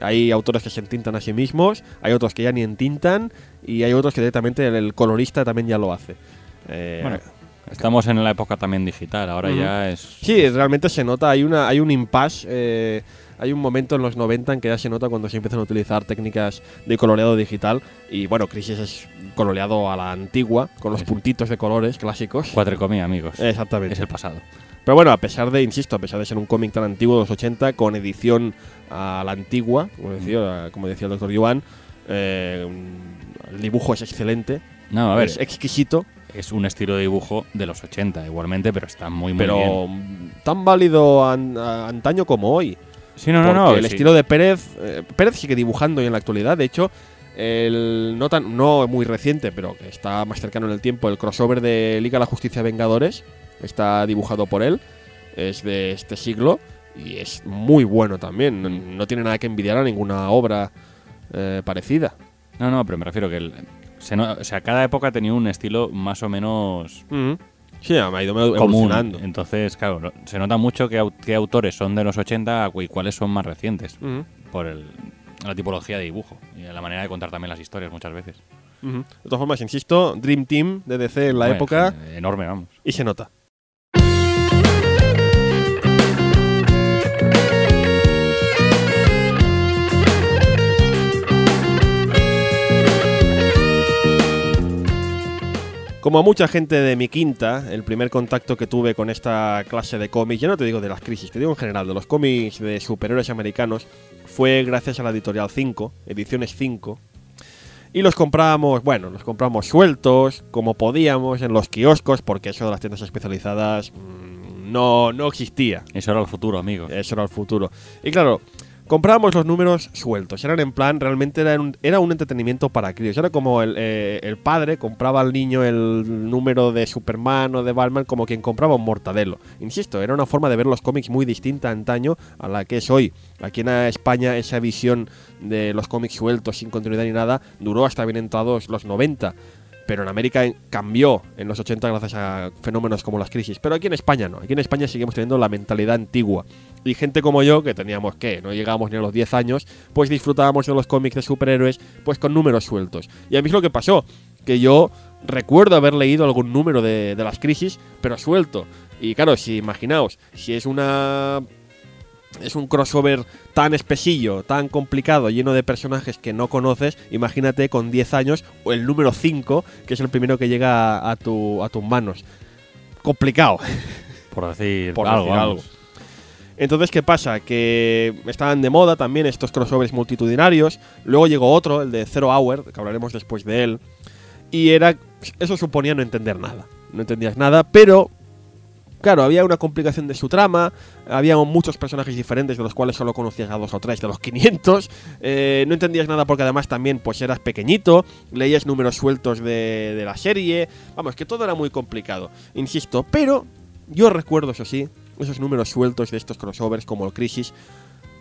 Hay autores que se entintan a sí mismos, hay otros que ya ni entintan y hay otros que directamente el, el colorista también ya lo hace. Eh, Bueno, estamos en la época también digital, ahora Ujú. ya es. Sí, realmente se nota, hay, una, hay un impasse, eh, hay un momento en los 90 en que ya se nota cuando se empiezan a utilizar técnicas de coloreado digital y bueno, Crisis es coloreado a la antigua, con los Sí, puntitos de colores clásicos. Cuatrecomía, amigos. Exactamente. Es el pasado. Pero bueno, a pesar de, insisto, a pesar de ser un cómic tan antiguo de los 80, con edición a la antigua, como decía, como decía el doctor Yuan, eh, el dibujo es excelente, No, a ver, es exquisito, es un estilo de dibujo de los 80 igualmente, pero está muy, muy bien. pero tan válido an- antaño como hoy. Sí, no, no, no. el sí. estilo de Pérez, eh, Pérez sigue dibujando hoy en la actualidad. De hecho, el no tan no muy reciente, pero que está más cercano en el tiempo, el crossover de Liga la Justicia Vengadores está dibujado por él. Es de este siglo y es muy bueno también. No, no tiene nada que envidiar a ninguna obra eh, parecida. No, no, pero me refiero que el- se no- o sea, cada época tenía un estilo más o menos Sí, me ha ido común. evolucionando. Entonces, claro, se nota mucho qué, au- qué autores son de los 80 y cuáles son más recientes. Por el- la tipología de dibujo y la manera de contar también las historias muchas veces. De todas formas, insisto, Dream Team de DC en la Bueno, época Enorme, vamos. y se nota. Como a mucha gente de mi quinta, el primer contacto que tuve con esta clase de cómics, ya no te digo de las crisis, te digo en general, de los cómics de superhéroes americanos, fue gracias a la editorial 5, Ediciones 5. Y los comprábamos, bueno, los compramos sueltos, como podíamos, en los kioscos, porque eso de las tiendas especializadas mm, no, no existía. Eso era el futuro, amigos. Eso era el futuro. Y claro, comprábamos los números sueltos. Eran en plan, realmente era un, era un entretenimiento para críos. Era como el, eh, el padre compraba al niño el número de Superman o de Batman como quien compraba un mortadelo. Insisto, era una forma de ver los cómics muy distinta antaño a la que es hoy. Aquí en España esa visión de los cómics sueltos, sin continuidad ni nada, duró hasta bien entrados los 90 pero en América cambió en los 80 gracias a fenómenos como las crisis. Pero aquí en España no, aquí en España seguimos teniendo la mentalidad antigua. Y gente como yo, que teníamos que, no llegábamos ni a los 10 años, pues disfrutábamos de los cómics de superhéroes, pues con números sueltos. Y a mí es lo que pasó, que yo recuerdo haber leído algún número de, de las crisis, pero suelto. Y claro, si imaginaos, si es una es un crossover tan espesillo, tan complicado, lleno de personajes que no conoces, imagínate con 10 años o el número 5, que es el primero que llega a, a tu, a tus manos. Complicado, Por decir por algo. decir algo. Entonces, ¿qué pasa? Que estaban de moda también estos crossovers multitudinarios. Luego llegó otro, el de Zero Hour, que hablaremos después de él. Y era. Eso suponía no entender nada. No entendías nada, pero. Claro, había una complicación de su trama, había muchos personajes diferentes de los cuales solo conocías a dos o tres de los 500, eh, no entendías nada porque además también pues eras pequeñito, leías números sueltos de, la serie, vamos, que todo era muy complicado, insisto, pero yo recuerdo, eso sí, esos números sueltos de estos crossovers como el Crisis.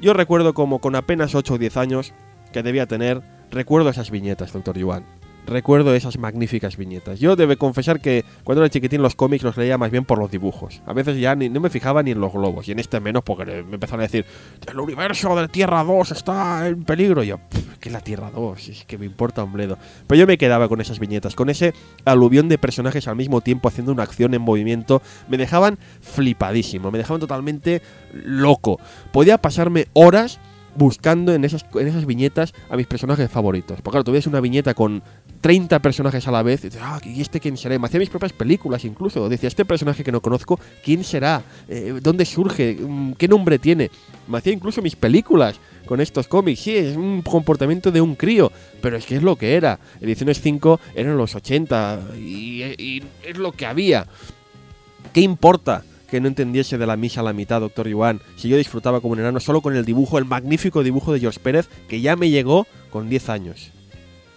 Yo recuerdo como con apenas 8 o 10 años que debía tener, recuerdo esas viñetas, Doctor Yuan recuerdo esas magníficas viñetas. Yo debo confesar que cuando era chiquitín los cómics los leía más bien por los dibujos. A veces ya ni, no me fijaba ni en los globos, y en este menos porque me empezaron a decir, el universo de Tierra 2 está en peligro. Y yo, ¿qué es la Tierra 2? Es que me importa un bledo. Pero yo me quedaba con esas viñetas, con ese aluvión de personajes al mismo tiempo haciendo una acción en movimiento. Me dejaban flipadísimo, me dejaban totalmente loco. Podía pasarme horas buscando en esas, en esas viñetas a mis personajes favoritos. Porque claro, tú una viñeta con 30 personajes a la vez. Ah, ¿y este quién será? Me hacía mis propias películas incluso. Decía, este personaje que no conozco, ¿quién será? Eh, ¿Dónde surge? Mm, ¿Qué nombre tiene? Me hacía incluso mis películas con estos cómics. Sí, es un comportamiento de un crío, pero es que es lo que era. Ediciones 5 eran los 80 y, y es lo que había. ¿Qué importa? que no entendiese de la misa a la mitad, doctor Yuan, si yo disfrutaba como un enano solo con el dibujo, el magnífico dibujo de George Pérez, que ya me llegó con 10 años.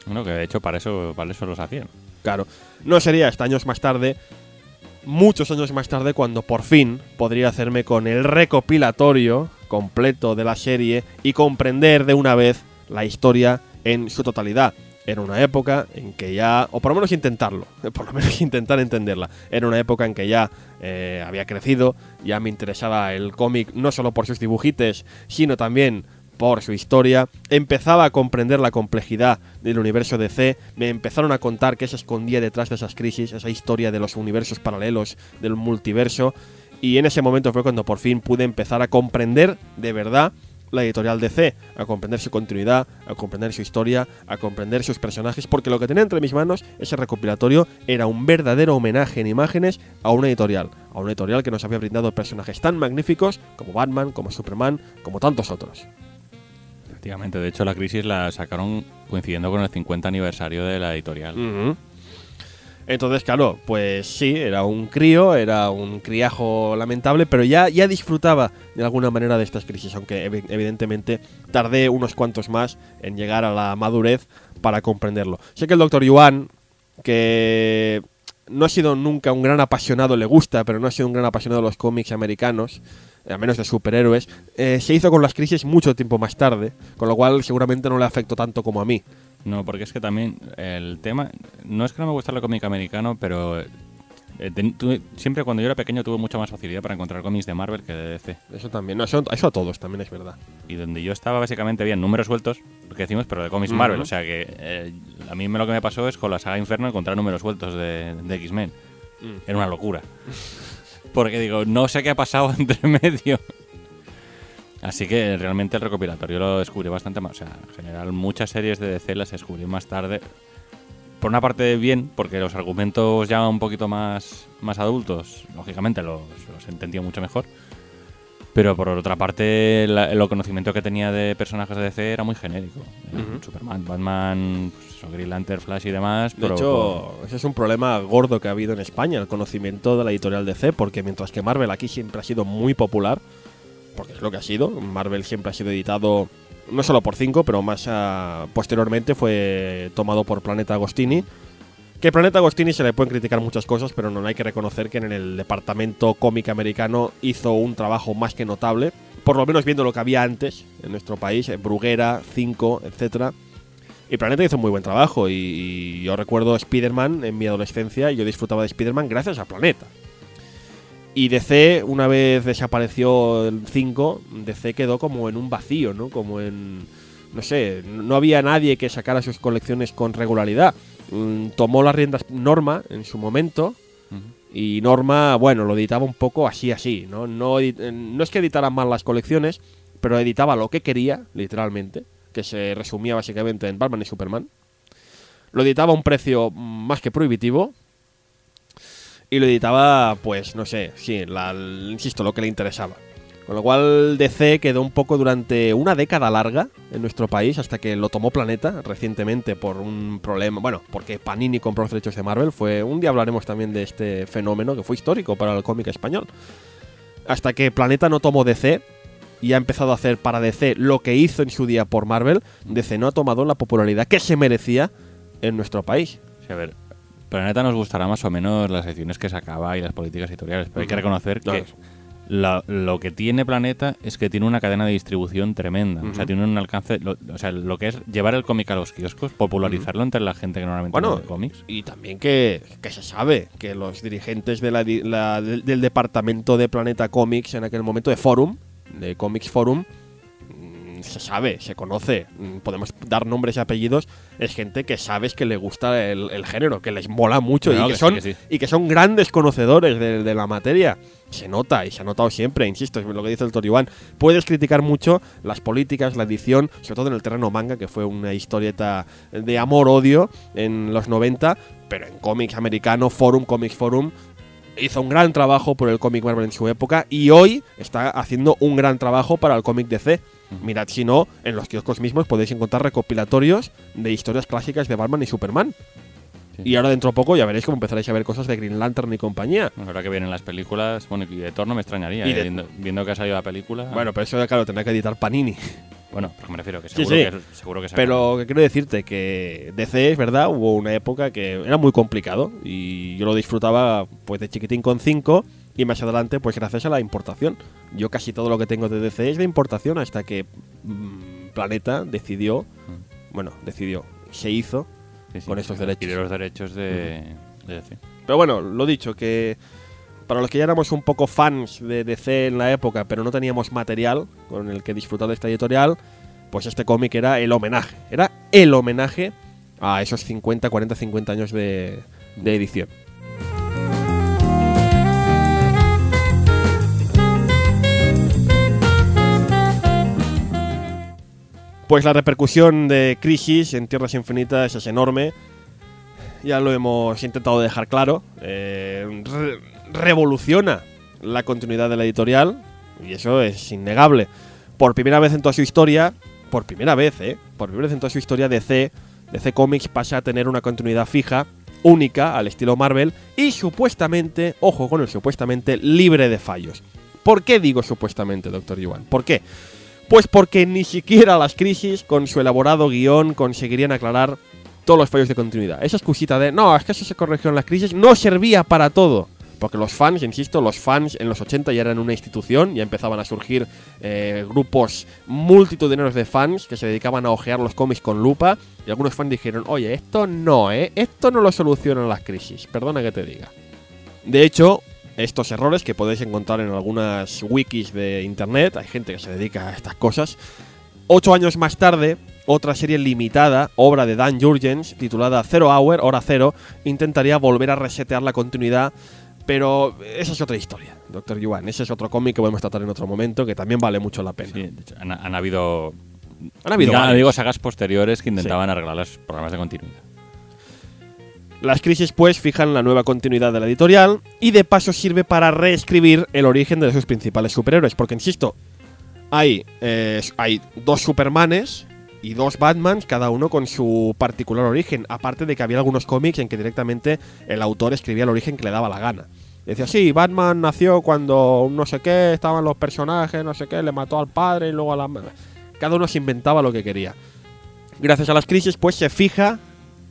Bueno, que de hecho para eso, para eso los hacían. Claro. No sería hasta años más tarde, muchos años más tarde, cuando por fin podría hacerme con el recopilatorio completo de la serie y comprender de una vez la historia en su totalidad. Era una época en que ya, o por lo menos intentarlo, por lo menos intentar entenderla. Era una época en que ya eh, había crecido, ya me interesaba el cómic no solo por sus dibujites, sino también por su historia, empezaba a comprender la complejidad del universo DC, me empezaron a contar qué se escondía detrás de esas crisis, esa historia de los universos paralelos, del multiverso, y en ese momento fue cuando por fin pude empezar a comprender de verdad la editorial DC, a comprender su continuidad, a comprender su historia, a comprender sus personajes, porque lo que tenía entre mis manos, ese recopilatorio, era un verdadero homenaje en imágenes a una editorial, a una editorial que nos había brindado personajes tan magníficos como Batman, como Superman, como tantos otros. De hecho la crisis la sacaron coincidiendo con el 50 aniversario de la editorial. Entonces, claro, pues sí, era un crío, era un criajo lamentable, pero ya, ya disfrutaba de alguna manera de estas crisis, aunque evidentemente tardé unos cuantos más en llegar a la madurez para comprenderlo. Sé que el doctor Yuan, que no ha sido nunca un gran apasionado, le gusta, pero no ha sido un gran apasionado de los cómics americanos, a menos de superhéroes, eh, se hizo con las crisis mucho tiempo más tarde, con lo cual seguramente no le afectó tanto como a mí. No, porque es que también el tema. No es que no me guste el cómic americano, pero. Eh, siempre cuando yo era pequeño tuve mucha más facilidad para encontrar cómics de Marvel que de DC. Eso también, eso, a todos también es verdad. Y donde yo estaba básicamente bien números sueltos, lo que decimos, pero de cómics Marvel. O sea que eh, a mí lo que me pasó es con la saga Inferno encontrar números sueltos de, X-Men. Mm. Era una locura. Porque digo, no sé qué ha pasado entre medio. Así que realmente el recopilatorio lo descubrí bastante más. O sea, en general, muchas series de DC las descubrí más tarde. Por una parte, bien, porque los argumentos ya un poquito más, más adultos, lógicamente los, los entendía mucho mejor. Pero por otra parte, el conocimiento que tenía de personajes de DC era muy genérico. Superman, Batman, pues, Green Lantern, Flash y demás. De hecho, ese es un problema gordo que ha habido en España, el conocimiento de la editorial DC, porque mientras que Marvel aquí siempre ha sido muy popular, porque es lo que ha sido. Marvel siempre ha sido editado no solo por 5, pero más ah, posteriormente fue tomado por Planeta Agostini. Que Planeta Agostini se le pueden criticar muchas cosas, pero no hay que reconocer que en el departamento cómic americano hizo un trabajo más que notable, por lo menos viendo lo que había antes en nuestro país, Bruguera, 5, etc. Y Planeta hizo un muy buen trabajo, y, y yo recuerdo Spider-Man en mi adolescencia, y yo disfrutaba de Spider-Man gracias a Planeta. Y DC, una vez desapareció el 5, DC quedó como en un vacío, ¿no? Como en. No sé, no había nadie que sacara sus colecciones con regularidad. Mm, tomó las riendas Norma en su momento. Y Norma, bueno, lo editaba un poco así, así, ¿no? No, no es que editara mal las colecciones, pero editaba lo que quería, literalmente, que se resumía básicamente en Batman y Superman. Lo editaba a un precio más que prohibitivo, y lo editaba, pues, no sé, sí, insisto, lo que le interesaba. Con lo cual DC quedó un poco durante una década larga en nuestro país hasta que lo tomó Planeta recientemente por un problema, bueno, porque Panini compró los derechos de Marvel, fue un día hablaremos también de este fenómeno que fue histórico para el cómic español. Hasta que Planeta no tomó DC y ha empezado a hacer para DC lo que hizo en su día por Marvel, DC no ha tomado la popularidad que se merecía en nuestro país. a ver, Planeta nos gustará más o menos las ediciones que sacaba y las políticas editoriales, pero hay que reconocer que La- lo que tiene Planeta es que tiene una cadena de distribución tremenda. O sea, tiene un alcance. lo- o sea, lo que es llevar el cómic a los kioscos, popularizarlo entre la gente que normalmente Bueno, no cómics. Y también que, que se sabe que los dirigentes de la di- la- del, del departamento de Planeta Comics en aquel momento de Forum, de Comics Forum, mm, se sabe, se conoce, mm, podemos dar nombres y apellidos, es gente que sabes que le gusta el, el género, que les mola mucho No, y, que que sí, son, que sí. y que son grandes conocedores de, de la materia. Se nota y se ha notado siempre, insisto, es lo que dice el Toriwan. Puedes criticar mucho las políticas, la edición, sobre todo en el terreno manga, que fue una historieta de amor-odio en los 90, pero en cómics americano, Forum, Comics Forum, hizo un gran trabajo por el cómic Marvel en su época y hoy está haciendo un gran trabajo para el cómic DC. Mirad, si no, en los kioscos mismos podéis encontrar recopilatorios de historias clásicas de Batman y Superman. Sí. Y ahora dentro de poco ya veréis cómo empezaréis a ver cosas de Green Lantern y compañía. Ahora que vienen las películas, bueno, y de Thor no me extrañaría, eh, viendo, viendo que ha salido la película. Bueno, pero eso, claro, tendrá que editar Panini. Bueno, pero me refiero que seguro, sí. Que, seguro que sacan- Pero que quiero decirte que DC, es verdad, hubo una época que era muy complicado y yo lo disfrutaba pues de chiquitín con 5 y más adelante pues gracias a la importación. Yo casi todo lo que tengo de DC es de importación hasta que mm, Planeta decidió, bueno, decidió, se hizo Sí, con estos derechos. los derechos de, de DC. Pero bueno, lo dicho, que para los que ya éramos un poco fans de DC en la época, pero no teníamos material con el que disfrutar de esta editorial, pues este cómic era el homenaje. Era el homenaje a esos 50, 40, 50 años de, edición. Pues la repercusión de Crisis en Tierras Infinitas es enorme ya lo hemos intentado dejar claro, eh, revoluciona la continuidad de la editorial y eso es innegable. Por primera vez en toda su historia, por primera vez, ¿eh? Por primera vez en toda su historia DC, DC Comics pasa a tener una continuidad fija, única, al estilo Marvel y supuestamente, ojo con el supuestamente, libre de fallos. ¿Por qué digo supuestamente, doctor Yuan? ¿Por qué? Pues porque ni siquiera las crisis, con su elaborado guion, conseguirían aclarar todos los fallos de continuidad. Esa excusita de, no, es que eso se corrigió en las crisis, no servía para todo. Porque los fans, insisto, los fans en los 80 ya eran una institución, ya empezaban a surgir eh, grupos multitudinarios de fans que se dedicaban a ojear los cómics con lupa. Y algunos fans dijeron, oye, esto no, ¿eh? Esto no lo solucionan las crisis, perdona que te diga. De hecho, estos errores que podéis encontrar en algunas wikis de internet, hay gente que se dedica a estas cosas. Ocho años más tarde, otra serie limitada, obra de Dan Jurgens, titulada Zero Hour, Hora Cero, intentaría volver a resetear la continuidad, pero esa es otra historia, Doctor Yuan. Ese es otro cómic que podemos tratar en otro momento, que también vale mucho la pena. Sí, de hecho, han, han habido. Han habido digo, sagas posteriores que intentaban arreglar los programas de continuidad. Las crisis, pues, fijan la nueva continuidad de la editorial y de paso sirve para reescribir el origen de sus principales superhéroes. Porque, insisto, hay, eh, hay dos Supermanes y dos Batmans, cada uno con su particular origen. Aparte de que había algunos cómics en que directamente el autor escribía el origen que le daba la gana. Decía, sí, Batman nació cuando no sé qué, estaban los personajes, no sé qué, le mató al padre y luego a la... ma-". Cada uno se inventaba lo que quería. Gracias a las crisis, pues se fija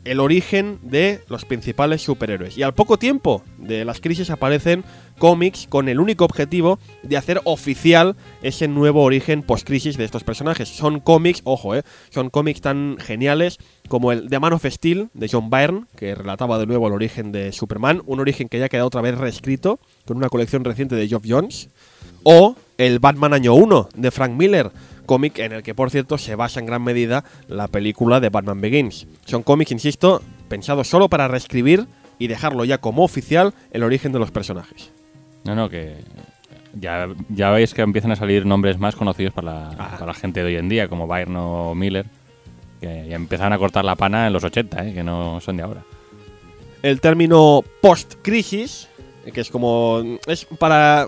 el origen de los principales superhéroes. Y al poco tiempo de las crisis aparecen cómics con el único objetivo de hacer oficial ese nuevo origen post-crisis de estos personajes. Son cómics, ojo, eh, son cómics tan geniales como el The Man of Steel de John Byrne, que relataba de nuevo el origen de Superman, un origen que ya ha quedado otra vez reescrito con una colección reciente de Geoff Jones, o el Batman Año 1 de Frank Miller, cómic en el que, por cierto, se basa en gran medida la película de Batman Begins. Son cómics, insisto, pensados solo para reescribir y dejarlo ya como oficial el origen de los personajes. No, no, que. Ya, ya veis que empiezan a salir nombres más conocidos para la, Ah. para la gente de hoy en día, como Byrne o Miller, que ya empezaron a cortar la pana en los 80, eh, que no son de ahora. El término post-crisis, que es como. es para.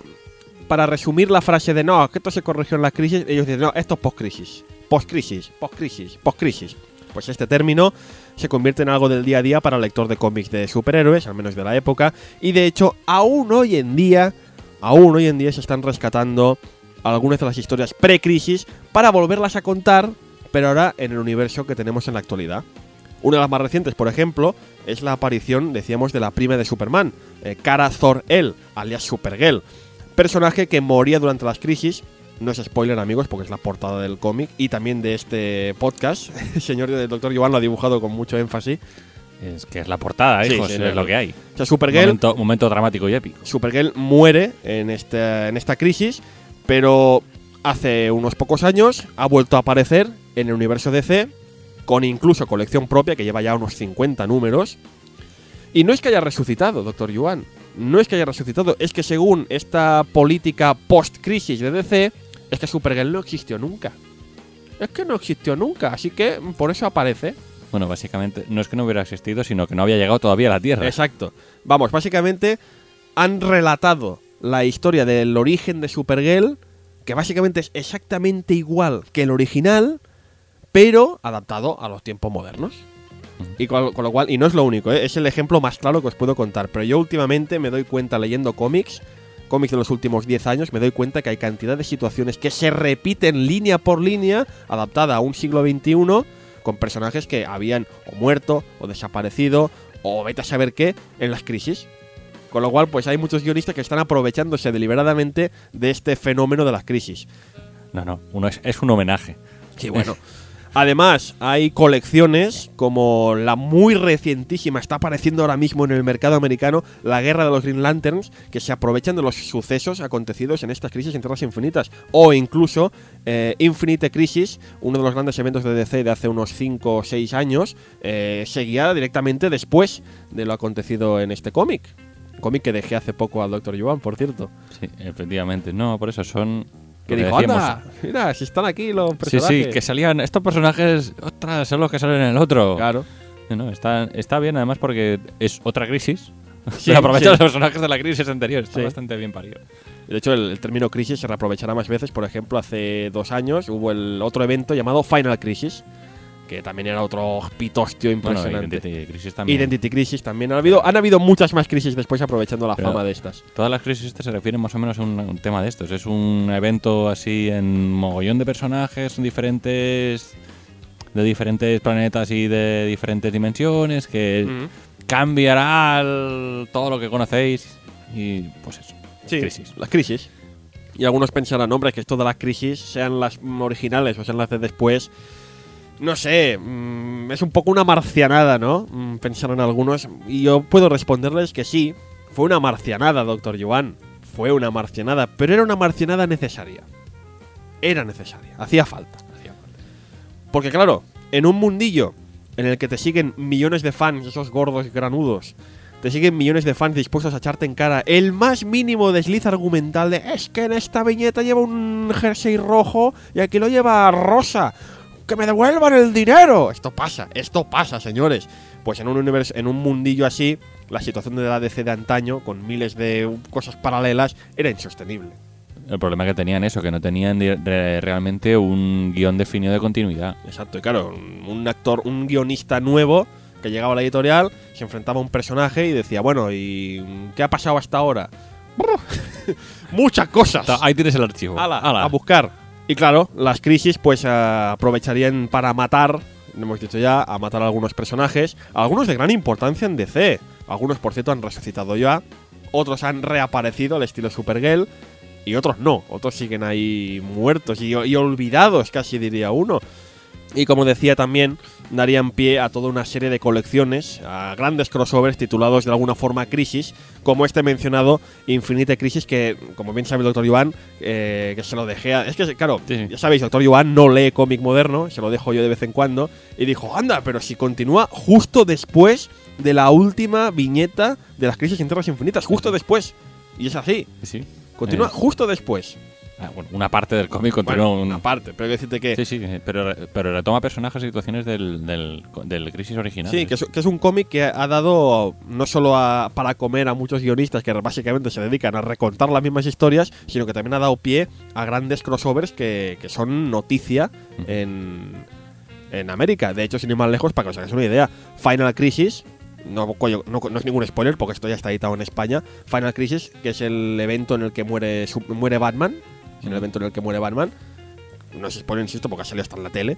Para resumir la frase de no, que esto se corrigió en la crisis, ellos dicen, no, esto es post-crisis. Post-crisis, post-crisis, post-crisis. Pues este término se convierte en algo del día a día para el lector de cómics de superhéroes, al menos de la época, y de hecho, aún hoy en día, aún hoy en día se están rescatando algunas de las historias pre-crisis para volverlas a contar, pero ahora en el universo que tenemos en la actualidad. Una de las más recientes, por ejemplo, es la aparición, decíamos, de la prima de Superman, eh, Kara Zor-El, alias Supergirl. Personaje que moría durante las crisis. No es spoiler, amigos, porque es la portada del cómic y también de este podcast. El señor del Dr. Joan lo ha dibujado con mucho énfasis. Es que es la portada, hijos, sí, es no, lo que hay. O sea, Supergirl Momento, momento dramático y épico. Supergirl muere en esta, en esta crisis, pero hace unos pocos años ha vuelto a aparecer en el universo DC, con incluso colección propia, que lleva ya unos 50 números. Y no es que haya resucitado, Doctor Yuan. No es que haya resucitado, es que según esta política post-crisis de DC, es que Supergirl no existió nunca. Es que no existió nunca, así que por eso aparece. Bueno, básicamente no es que no hubiera existido, sino que no había llegado todavía a la Tierra. Exacto. Vamos, básicamente han relatado la historia del origen de Supergirl, que básicamente es exactamente igual que el original, pero adaptado a los tiempos modernos. Y con, con lo cual, y no es lo único, ¿eh? es el ejemplo más claro que os puedo contar. Pero yo últimamente me doy cuenta leyendo cómics, cómics de los últimos 10 años, me doy cuenta que hay cantidad de situaciones que se repiten línea por línea, adaptada a un siglo XXI, con personajes que habían o muerto, o desaparecido, o vete a saber qué, en las crisis. Con lo cual, pues hay muchos guionistas que están aprovechándose deliberadamente de este fenómeno de las crisis. No, no, uno es, es un homenaje. Sí, bueno. Además, hay colecciones como la muy recientísima, está apareciendo ahora mismo en el mercado americano, la Guerra de los Green Lanterns, que se aprovechan de los sucesos acontecidos en estas crisis en Tierras Infinitas. O incluso eh, Infinite Crisis, uno de los grandes eventos de DC de hace unos 5 o 6 años, eh, seguía directamente después de lo acontecido en este cómic. Cómic que dejé hace poco al Dr. Joan, por cierto. Sí, efectivamente. No, por eso son. Que dijo, decíamos. anda, mira, si están aquí los Sí, personajes. sí, que salían. Estos personajes, ostras, son los que salen en el otro. Claro. No, está, está bien además porque es otra crisis. Sí, Se aprovecha sí. los personajes de la crisis anterior. Está Sí. bastante bien parido. De hecho, el, el término crisis se reaprovechará más veces. Por ejemplo, hace dos años hubo el otro evento llamado Final Crisis, que también era otro pitostio Bueno, impresionante. Identity Crisis también. Identity Crisis también. Han habido, han habido muchas más crisis después aprovechando la Pero- fama de estas. Todas las crisis estas se refieren más o menos a un, un tema de estos. Es un evento así en mogollón de personajes diferentes de diferentes planetas y de diferentes dimensiones que Mm. cambiará el- todo lo que conocéis y pues eso. Sí, crisis. las crisis. Y algunos pensarán, hombre, que esto de las crisis, sean las originales o sean las de después, no sé, mm, es un poco una marcianada, ¿no? Mm, Pensarán algunos. Y yo puedo responderles que sí, fue una marcianada, doctor Joan. Fue una marcianada, pero era una marcianada necesaria. Era necesaria, hacía falta. Porque claro, en un mundillo en el que te siguen millones de fans, esos gordos granudos, te siguen millones de fans dispuestos a echarte en cara el más mínimo desliz argumental de es que en esta viñeta lleva un jersey rojo y aquí lo lleva rosa. ¡Que me devuelvan el dinero! Esto pasa, esto pasa, señores. Pues en un universo, en un mundillo así, la situación de la DC de antaño, con miles de cosas paralelas, era insostenible. El problema que tenían eso, que no tenían re- realmente un guion definido de continuidad. Exacto, y claro, un- actor, un guionista nuevo que llegaba a la editorial, se enfrentaba a un personaje y decía, bueno, ¿y qué ha pasado hasta ahora? Muchas cosas. Ahí tienes el archivo. Ala, Ala. a buscar. Y claro, las crisis pues ah, aprovecharían para matar, hemos dicho ya, a matar a algunos personajes, algunos de gran importancia en DC. Algunos, por cierto, han resucitado ya, otros han reaparecido al estilo Supergirl y otros no, otros siguen ahí muertos y olvidados, casi diría uno. Y como decía también, darían pie a toda una serie de colecciones, a grandes crossovers titulados de alguna forma Crisis, como este mencionado Infinite Crisis, que como bien sabe el doctor Joan, eh, que se lo dejé a... Es que, claro, Sí, ya sabéis, doctor Joan no lee cómic moderno, se lo dejo yo de vez en cuando, y dijo, anda, pero si continúa justo después de la última viñeta de las Crisis en Tierras Infinitas, justo después. Y es así, Sí. continúa Eh, justo después. Ah, bueno, una parte del cómic continúa Bueno, un- una parte, pero hay que decirte que... Sí, sí, eh, pero, pero retoma personajes y situaciones del, del, del Crisis original. Sí, que es, que es un cómic que ha dado no solo a- para comer a muchos guionistas que básicamente se dedican a recontar las mismas historias, sino que también ha dado pie a grandes crossovers que, que son noticia Ujú. en, en América. De hecho, sin ir más lejos, para que os hagáis una idea, Final Crisis. No, no, no es ningún spoiler porque esto ya está editado en España. Final Crisis, que es el evento en el que muere, su- muere Batman. Es el evento en el que muere Batman. No es spoiler, insisto, porque ha salido hasta en la tele.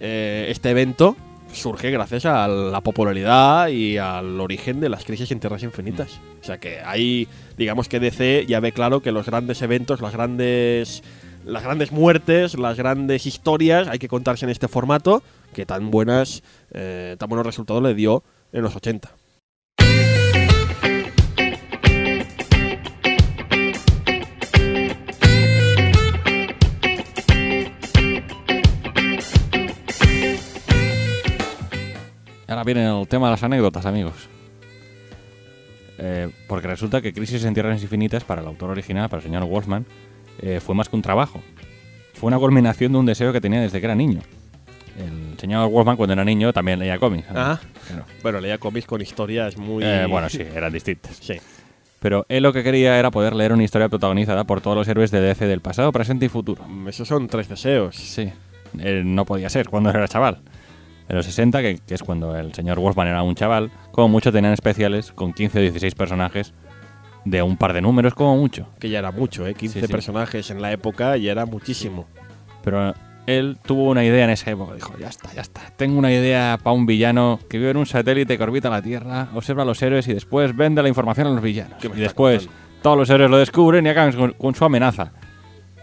Eh, este evento surge gracias a la popularidad y al origen de las crisis en Tierras Infinitas. O sea que ahí, digamos que DC ya ve claro que los grandes eventos, las grandes, las grandes muertes, las grandes historias hay que contarse en este formato que tan buenas, eh, tan buenos resultados le dio en los 80. Ahora viene el tema de las anécdotas, amigos. Eh, porque resulta que Crisis en Tierras Infinitas, para el autor original, para el señor Wolfman, eh, fue más que un trabajo. Fue una culminación de un deseo que tenía desde que era niño. El señor Wolfman, cuando era niño, también leía cómics. ¿no? Ah, Claro. bueno, leía cómics con historias muy... Eh, bueno, sí, eran distintas. Sí. Pero él lo que quería era poder leer una historia protagonizada por todos los héroes de DC del pasado, presente y futuro. Esos son tres deseos. Sí, eh, no podía ser cuando era chaval. En los 60, que, que es cuando el señor Wolfman era un chaval, como mucho tenían especiales con 15 o 16 personajes de un par de números, como mucho. Que ya era mucho, ¿eh? 15 Sí, sí. personajes en la época ya era muchísimo. Pero él tuvo una idea en esa época. Dijo, ya está, ya está. Tengo una idea para un villano que vive en un satélite que orbita la Tierra, observa a los héroes y después vende la información a los villanos. ¿Qué me Y después contando? todos los héroes lo descubren y acaban con, con su amenaza.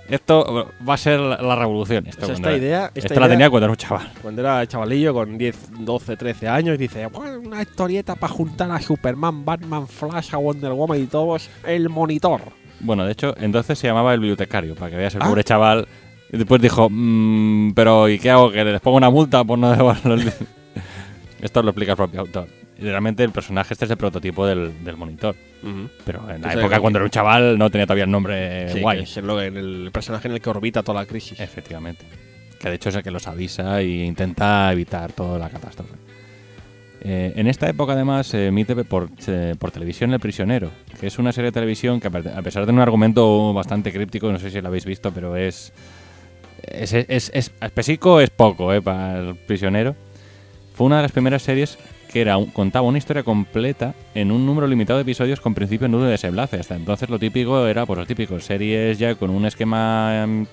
Esto va a ser la, la revolución. Esto, O sea, cuando esta era- idea- esta esta la idea- tenía cuando era un chaval. Cuando era chavalillo, con 10, 12, 13 años, dice, "Bueno, una historieta para juntar a Superman, Batman, Flash, a Wonder Woman y todos, el monitor. Bueno, de hecho, entonces se llamaba el bibliotecario, para que veas el Ah. pobre chaval. Y después dijo, "Mm, pero ¿y qué hago? ¿Que les pongo una multa por no devolverlo? Esto lo explica el propio autor. Realmente el personaje este es el prototipo del, del monitor. Pero en la Entonces, época, lo cuando era un chaval, no tenía todavía el nombre Sí, guay. es en el personaje en el que orbita toda la crisis. Efectivamente. Que de hecho es el que los avisa e intenta evitar toda la catástrofe. Eh, en esta época, además, se emite por, por televisión El Prisionero, que es una serie de televisión que, a pe- a pesar de un argumento bastante críptico, no sé si lo habéis visto, pero es. Es, es, es, es poco, eh, para El Prisionero. Fue una de las primeras series que era un- contaba una historia completa en un número limitado de episodios con principio, nudo y desenlace. Hasta entonces lo típico era, pues lo típico, series ya con un esquema em,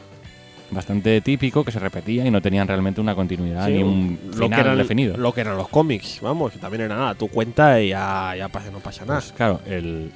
bastante típico que se repetía y no tenían realmente una continuidad Sí, ni un lo final que definido. Lo que eran los cómics, vamos, que también era nada. Tú cuenta y ya, ya pasa, no pasa nada. Pues claro, el,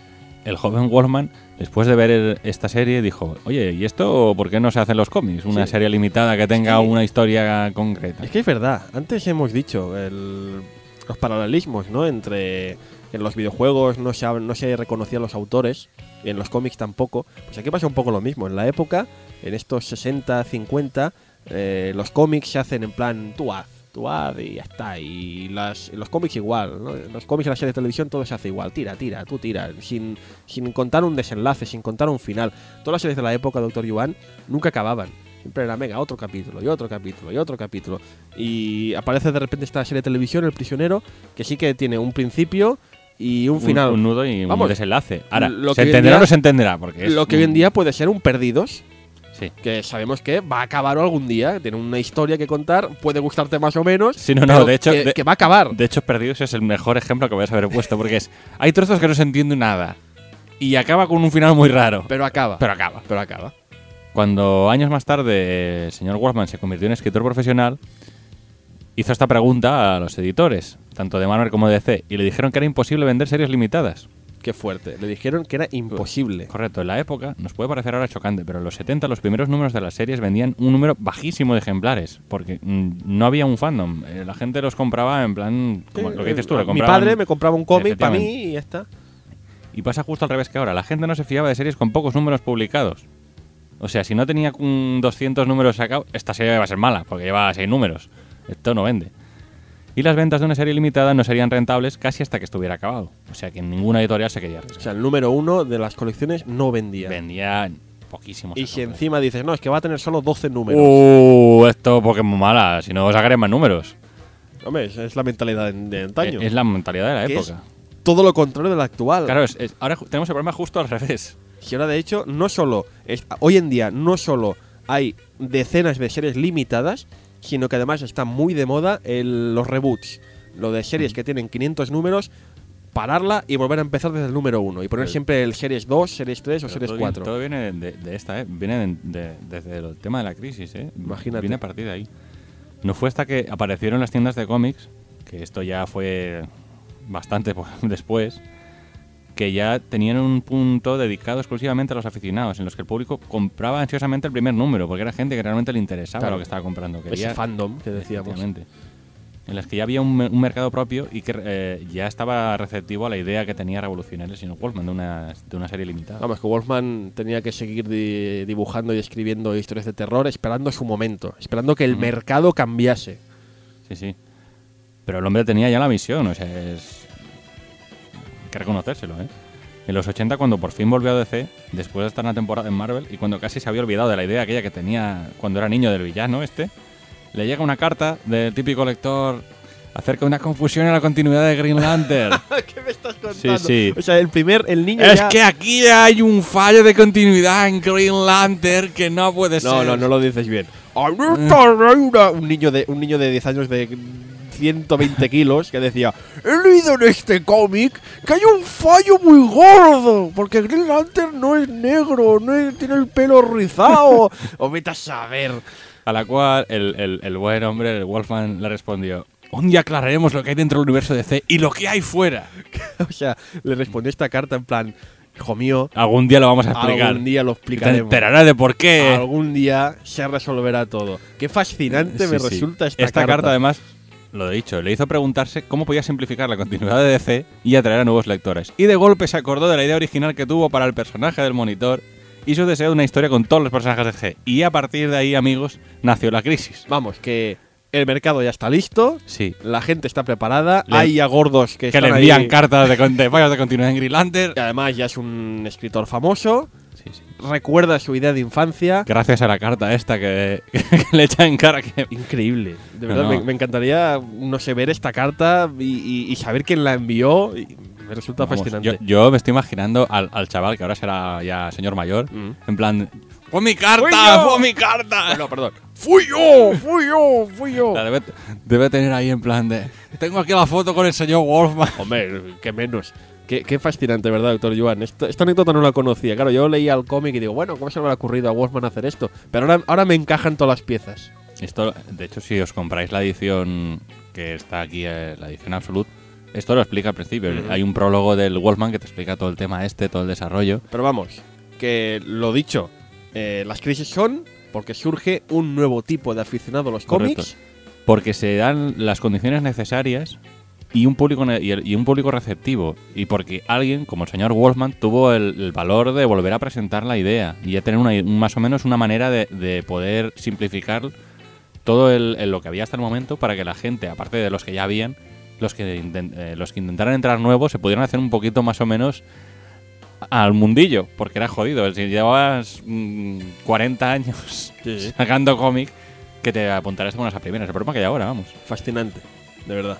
el joven Wolfman, después de ver el- esta serie, dijo, oye, ¿y esto por qué no se hacen los cómics? Una Sí. serie limitada que tenga que- una historia concreta. Es que es verdad, antes hemos dicho el- los paralelismos, ¿no? Entre en los videojuegos no se, no se reconocían los autores, y en los cómics tampoco. Pues aquí pasa un poco lo mismo. En la época, en estos 60, 50, eh, los cómics se hacen en plan tú haz, tú haz y ya está. Y las, los cómics igual, ¿no? Los cómics y las series de televisión todo se hace igual. Tira, tira, tú tira. Sin, sin contar un desenlace, sin contar un final. Todas las series de la época, Doctor Yuan, nunca acababan. Siempre era, venga, otro capítulo, y otro capítulo, y otro capítulo. Y aparece de repente esta serie de televisión, El Prisionero, que sí que tiene un principio y un final. Un, nudo y Vamos, un desenlace. Ahora, lo ¿se entenderá o no se entenderá? Porque es lo que hoy en día puede ser un Perdidos, Sí. que sabemos que va a acabar algún día, tiene una historia que contar, puede gustarte más o menos. Sí, no, no, de hecho- Que, de- que va a acabar. De hecho, Perdidos es el mejor ejemplo que voy a haber puesto, porque es. Hay trozos que no se entiende nada. Y acaba con un final muy raro. pero acaba. Pero acaba. pero acaba. Cuando años más tarde el señor Wolfman se convirtió en escritor profesional, hizo esta pregunta a los editores, tanto de Marvel como de DC, y le dijeron que era imposible vender series limitadas. Qué fuerte. Le dijeron que era imposible. Correcto, en la época nos puede parecer ahora chocante, pero en los 70 los primeros números de las series vendían un número bajísimo de ejemplares, porque mm, no había un fandom. Eh, La gente los compraba en plan, como lo que dices tú, le Mi padre me compraba un cómic para mí y ya está. Y pasa justo al revés que ahora. La gente no se fiaba de series con pocos números publicados. O sea, si no tenía un 200 números sacados, esta serie va a ser mala, porque lleva 6 números. Esto no vende. Y las ventas de una serie limitada no serían rentables casi hasta que estuviera acabado. O sea, que ninguna editorial se quería O arriesgar. sea, el número uno de las colecciones no vendía. Vendía poquísimos. y si encima dices, no, es que va a tener solo 12 números. Uh, esto porque es muy mala. Si no, sacaré más números. Hombre, es la mentalidad de, de antaño. Es la mentalidad de la Que es época. todo lo contrario de la actual. Claro, es- es- ahora tenemos el problema justo al revés. Si ahora, de hecho, no solo. es- hoy en día, no solo hay decenas de series limitadas, sino que además está muy de moda el- los reboots. Lo de series que tienen 500 números, pararla y volver a empezar desde el número 1. Y poner siempre el series 2, series 3 o series todo viene- 4. Todo viene de, de esta, ¿eh? Viene de- de- desde el tema de la crisis, ¿eh? Imagínate. Viene a partir de ahí. No fue hasta que aparecieron las tiendas de cómics, que esto ya fue bastante después, que ya tenían un punto dedicado exclusivamente a los aficionados, en los que el público compraba ansiosamente el primer número, porque era gente que realmente le interesaba Claro. lo que estaba comprando. Ese Quería, fandom que decíamos. En las que ya había un, me- un mercado propio y que eh, ya estaba receptivo a la idea que tenía revolucionario el señor Wolfman de una, de una serie limitada. Vamos, que Wolfman tenía que seguir di- dibujando y escribiendo historias de terror esperando su momento, esperando que el mercado cambiase. Sí, sí. Pero el hombre tenía ya la misión, o sea, es. Hay que reconocérselo, ¿eh? En los 80, cuando por fin volvió a DC, después de estar una temporada en Marvel, y cuando casi se había olvidado de la idea aquella que tenía cuando era niño del villano este, le llega una carta del típico lector acerca de una confusión en la continuidad de Green Lantern. ¿Qué me estás Sí, sí. O sea, el primer, el niño es ya- que aquí hay un fallo de continuidad en Green Lantern que no puede No, ser. no, no lo dices bien. ¡A esta reina! Un niño de un niño de 10 años de 120 kilos que decía He leído en este cómic que hay un fallo muy gordo porque Green Lantern no es negro, no es- tiene el pelo rizado. o vete a saber. A la cual el, el- el buen hombre, el Wolfman, le respondió: Un día aclararemos lo que hay dentro del universo DC y lo que hay fuera. O sea, le respondió esta carta en plan, hijo mío, Algún día lo vamos a explicar. algún día lo Te explicaremos. enterarás de por qué. Algún día se resolverá todo. Qué fascinante Sí, me sí. resulta esta, carta. además, lo dicho, le hizo preguntarse cómo podía simplificar la continuidad de DC y atraer a nuevos lectores. Y de golpe se acordó de la idea original que tuvo para el personaje del monitor y su deseo de una historia con todos los personajes de DC. Y a partir de ahí, amigos, nació la crisis. Vamos, que el mercado ya está listo, Sí. la gente está preparada, Le- hay ya gordos que, Que le están envían ahí, cartas de, de de continuidad en Green Lantern. y además ya es un escritor famoso, Sí, sí. recuerda su idea de infancia. Gracias a la carta esta que, que le echa en cara que Increíble. De No, verdad, no. Me, me encantaría, no sé, ver esta carta y, y- y saber quién la envió. y me resulta Vamos, fascinante. Yo, yo me estoy imaginando al, al chaval que ahora será ya señor mayor, Mm. en plan, ¡fue mi carta! ¡Fue mi carta! Bueno, perdón. ¡Fui yo! ¡Fui yo! ¡Fui yo! Debe, debe tener ahí en plan de, tengo aquí la foto con el señor Wolfman. Hombre, qué menos. Qué, qué fascinante, ¿verdad, doctor Joan? Esta, esta anécdota no la conocía. Claro, yo leía el cómic y digo, bueno, ¿cómo se le ha ocurrido a Wolfman hacer esto? Pero ahora, ahora me encajan todas las piezas. Esto, de hecho, si os compráis la edición que está aquí, eh, la edición Absolute, esto lo explica al principio. Ujú. Hay un prólogo del Wolfman que te explica todo el tema este, todo el desarrollo. Pero vamos, que lo dicho, eh, las crisis son porque surge un nuevo tipo de aficionado a los Correcto. cómics. Porque se dan las condiciones necesarias y un público y, un público receptivo. Y porque alguien, como el señor Wolfman, tuvo el, el valor de volver a presentar la idea y ya tener una, más o menos una manera de, de poder simplificar todo el, el- lo que había hasta el momento para que la gente, aparte de los que ya habían, los que, eh, los que intentaran entrar nuevos, se pudieran hacer un poquito más o menos al mundillo, porque era jodido. Si llevabas mm, 40 años sacando cómic, que te apuntarás a unas a primeras. El problema que hay ahora, vamos. Fascinante, de verdad.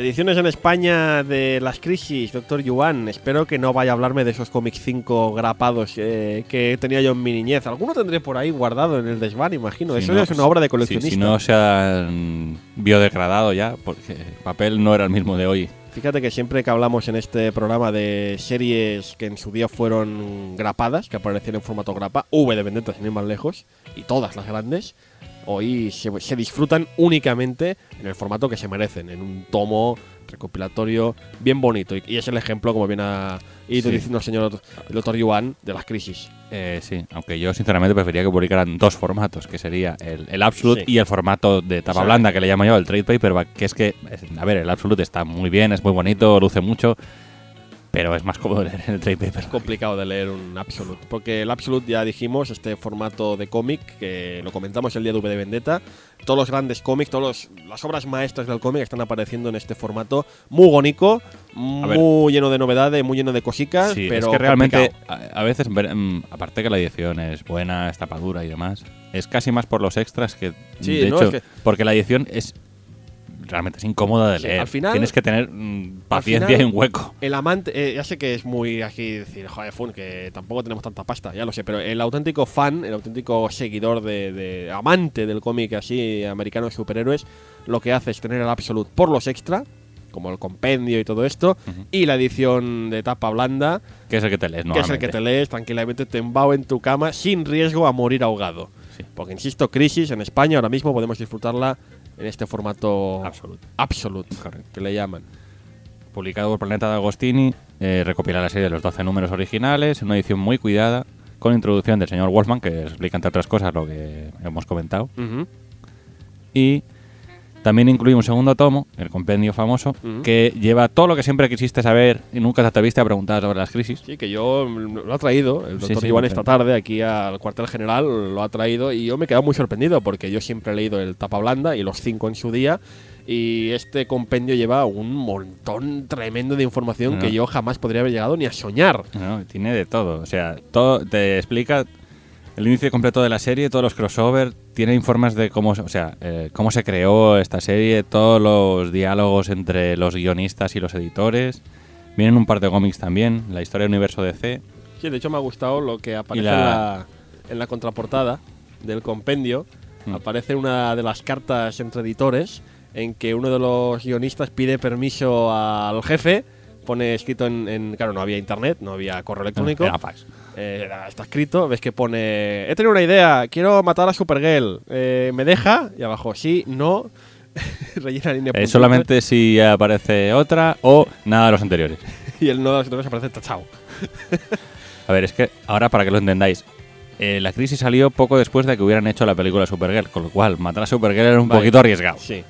Ediciones en España de las crisis, doctor Yuan. Espero que no vaya a hablarme de esos cómics 5 grapados eh, que tenía yo en mi niñez. Alguno tendré por ahí guardado en el desván, imagino. Si Eso no, es una obra de si- coleccionista. Si, no se han biodegradado ya, porque el papel no era el mismo de hoy. Fíjate que siempre que hablamos en este programa de series que en su día fueron grapadas, que aparecían en formato grapa, V de Vendetta sin ir más lejos, y todas las grandes, hoy se, se disfrutan únicamente en el formato que se merecen, en un tomo recopilatorio bien bonito. Y, y es el ejemplo, como bien ha ido Sí. diciendo el señor el doctor Yuan, de las crisis. Eh, sí, aunque yo sinceramente prefería que publicaran dos formatos, que sería el, el Absolute Sí. y el formato de tapa blanda, que le llamo yo el trade paperback, que es que, a ver, el Absolute está muy bien, es muy bonito, luce mucho, pero es más cómodo leer el trade paperback. complicado de leer un Absolute. Porque el Absolute, ya dijimos, este formato de cómic, que lo comentamos el día de V de Vendetta. Todos los grandes cómics, todas las obras maestras del cómic están apareciendo en este formato muy ver. muy lleno de novedades, muy lleno de cositas. Sí, pero es que realmente a, a veces, mm, aparte que la edición es buena, es tapadura y demás, es casi más por los extras que, Sí, de no, hecho, es que- porque la edición es realmente es incómoda de Sí, leer. al final- Tienes que tener mm, paciencia final- y un hueco. El amante, eh, ya sé que es muy aquí decir, joder, fun, que tampoco tenemos tanta pasta, ya lo sé, pero el auténtico fan, el auténtico seguidor de, de- amante del cómic así americano de superhéroes, lo que hace es tener el Absolute por los extra como el compendio y todo esto, y la edición de tapa blanda, Que es el que te lees, que es el que te lees tranquilamente tembao en tu cama sin riesgo a morir ahogado. Sí. Porque, insisto, Crisis en España ahora mismo podemos disfrutarla en este formato Absoluto. absolute, Correcto. que le llaman. Publicado por Planeta de Agostini, eh, recopila la serie de los 12 números originales, en una edición muy cuidada, con introducción del señor Wolfman, que explica entre otras cosas lo que hemos comentado. Ujú. Y también incluye un segundo tomo, el compendio famoso, que lleva todo lo que siempre quisiste saber y nunca te atreviste a preguntar sobre las crisis. Sí, que yo lo ha traído, el doctor sí, Iván esta tarde aquí al cuartel general lo ha traído y yo me he quedado muy sorprendido porque yo siempre he leído el tapa blanda y los cinco en su día y este compendio lleva un montón tremendo de información Ah. que yo jamás podría haber llegado ni a soñar. No, tiene de todo. O sea, todo te explica el inicio completo de la serie, todos los crossover, tiene informes de cómo, se- o sea, eh, cómo se creó esta serie, todos los diálogos entre los guionistas y los editores. Vienen un par de cómics también, la historia del universo DC. Sí, de hecho me ha gustado lo que aparece la- en, la, en la contraportada del compendio. Mm. Aparece una de las cartas entre editores en que uno de los guionistas pide permiso al jefe. Pone escrito en, en- Claro, no había internet, no había correo electrónico. Era fax. Eh, está escrito, ves que pone... He tenido una idea, quiero matar a Supergirl. Eh, ¿Me deja? Y abajo, sí, no. Rellena línea Eh, solamente si aparece otra o nada de los anteriores. Y el no de los editores aparece tachado. A ver, es que ahora para que lo entendáis, eh, la crisis salió poco después de que hubieran hecho la película Supergirl, con lo cual matar a Supergirl era un Vale. poquito arriesgado. Sí.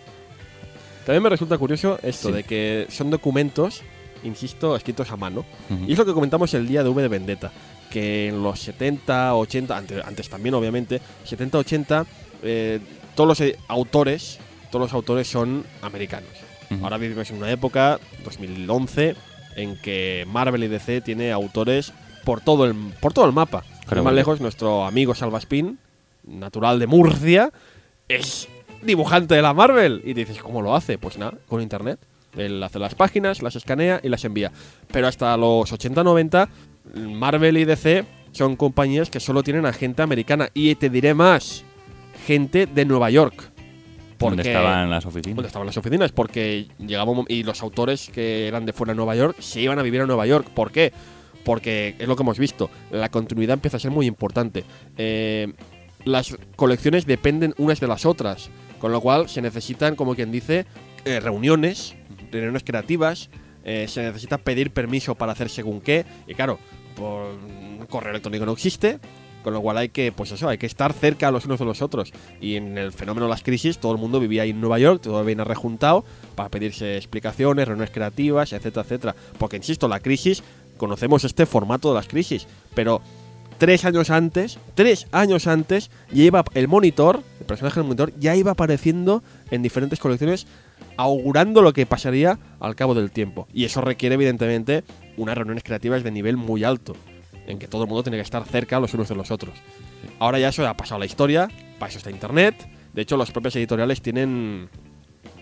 También me resulta curioso esto Sí. de que son documentos, insisto, escritos a mano. Y es lo que comentamos el día de V de Vendetta, que en los 70, 80, antes, antes también obviamente, 70, 80, eh, todos los eh, autores, todos los autores son americanos. Ahora vivimos en una época, 2011, en que Marvel y DC tiene autores por todo el, por todo el mapa. Sin más lejos, nuestro amigo Salvaspin, natural de Murcia, es dibujante de la Marvel. Y dices, ¿cómo lo hace? Pues nada, con internet. Él hace las páginas, las escanea y las envía. Pero hasta los 80-90, Marvel y DC son compañías que solo tienen a gente americana. Y te diré más, gente de Nueva York. Porque- estaban las oficinas. donde estaban las oficinas, porque mom- y los autores que eran de fuera de Nueva York se iban a vivir a Nueva York. ¿Por qué? Porque es lo que hemos visto, la continuidad empieza a ser muy importante. Eh, las colecciones dependen unas de las otras, con lo cual se necesitan, como quien dice, eh, reuniones, reuniones creativas, eh, se necesita pedir permiso para hacer según qué, y claro, por correo electrónico no existe, con lo cual hay que, pues eso, hay que estar cerca los unos de los otros. Y en el fenómeno de las crisis, todo el mundo vivía ahí en Nueva York, todo viene rejuntado para pedirse explicaciones, reuniones creativas, etcétera, etcétera. Porque, insisto, la crisis, conocemos este formato de las crisis, pero tres años antes, tres años antes, ya iba el monitor, el personaje del monitor, ya iba apareciendo en diferentes colecciones, augurando lo que pasaría al cabo del tiempo. Y eso requiere, evidentemente, unas reuniones creativas de nivel muy alto, en que todo el mundo tiene que estar cerca los unos de los otros. Ahora ya eso ha pasado a la historia, para eso está Internet. De hecho, las propias editoriales tienen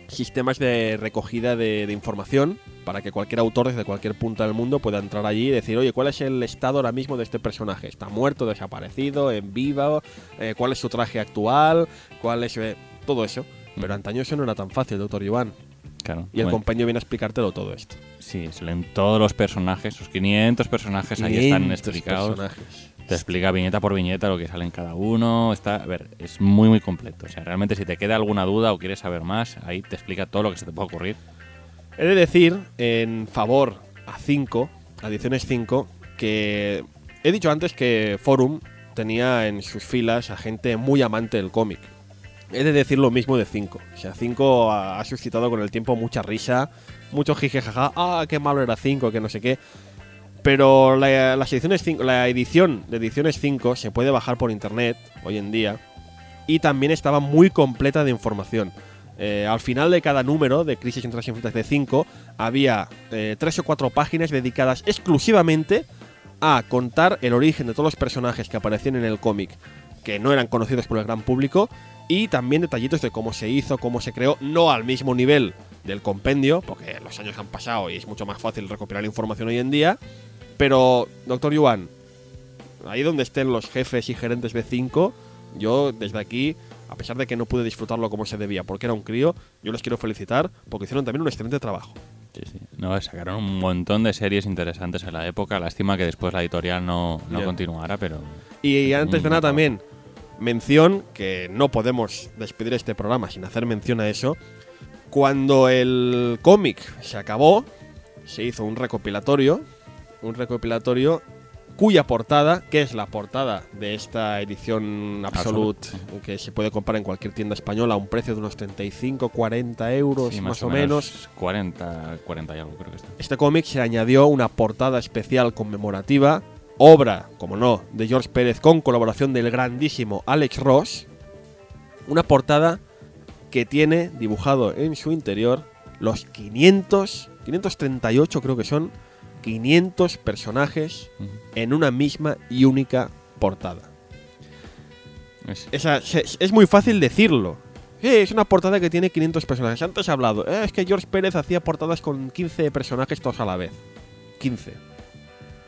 sistemas de recogida de, información para que cualquier autor desde cualquier punto del mundo pueda entrar allí y decir, oye, ¿cuál es el estado ahora mismo de este personaje? ¿Está muerto, desaparecido, en vivo? Eh, ¿Cuál es su traje actual? ¿Cuál es...? eh, todo eso. Pero antaño eso no era tan fácil, doctor Iván. Claro. Y el Bueno, compendio viene a explicártelo todo esto. Sí, se leen todos los personajes, sus 500 personajes ahí están 500 explicados. personajes. Te explica viñeta por viñeta lo que sale en cada uno. Está, a ver, es muy, muy completo. O sea, realmente si te queda alguna duda o quieres saber más, ahí te explica todo lo que se te puede ocurrir. He de decir, en favor a 5, a ediciones 5, que he dicho antes que Forum tenía en sus filas a gente muy amante del cómic. He de decir lo mismo de 5. O sea, 5 ha, suscitado con el tiempo mucha risa, mucho jijejaja, ah, qué malo era 5, que no sé qué. Pero la, las ediciones 5 la edición de ediciones 5 se puede bajar por internet hoy en día y también estaba muy completa de información. Eh, al final de cada número de Crisis en Tras Infinitas de 5 había eh, o cuatro páginas dedicadas exclusivamente a contar el origen de todos los personajes que aparecían en el cómic, que no eran conocidos por el gran público, y también detallitos de cómo se hizo, cómo se creó, no al mismo nivel del compendio, porque los años han pasado y es mucho más fácil recopilar información hoy en día. Pero, doctor Yuan, ahí donde estén los jefes y gerentes de 5, yo desde aquí A pesar de que no pude disfrutarlo como se debía, porque era un crío, yo les quiero felicitar porque hicieron también un excelente trabajo. Sí, sí. No, sacaron un montón de series interesantes en la época. Lástima que después la editorial no, no continuara, pero. Y antes de nada también, mención, que no podemos despedir este programa sin hacer mención a eso. Cuando el cómic se acabó, se hizo un recopilatorio, un recopilatorio cuya portada, que es la portada de esta edición Absolute, que se puede comprar en cualquier tienda española a un precio de unos 35, 40 euros sí, más, o menos. 40, 40 y algo, creo que está. Este cómic se añadió una portada especial conmemorativa, obra, como no, de George Pérez con colaboración del grandísimo Alex Ross. Una portada que tiene dibujado en su interior los 500, 538 creo que son, 500 personajes en una misma y única portada. Es- Esa- es muy fácil decirlo. Sí, es una portada que tiene 500 personajes. Antes he hablado, "Eh, es que George Pérez hacía portadas con 15 personajes todos a la vez. 15.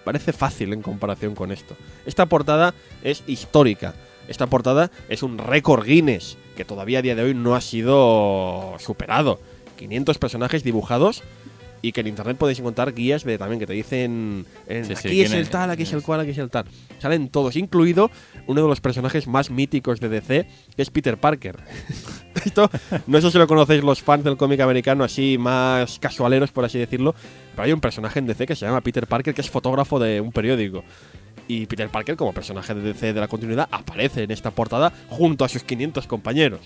Parece fácil en comparación con esto. Esta portada es histórica. Esta portada es un récord Guinness que todavía a día de hoy no ha sido superado. 500 personajes dibujados y que en internet podéis encontrar guías de también que te dicen en, Sí, sí, aquí es el es- tal, aquí es el cual, aquí es el tal. Salen todos, incluido uno de los personajes más míticos de DC, que es Peter Parker. Esto, no sé si lo conocéis los fans del cómic americano, así más casualeros, por así decirlo, pero hay un personaje en DC que se llama Peter Parker, que es fotógrafo de un periódico. Y Peter Parker, como personaje de DC de la continuidad, aparece en esta portada junto a sus 500 compañeros.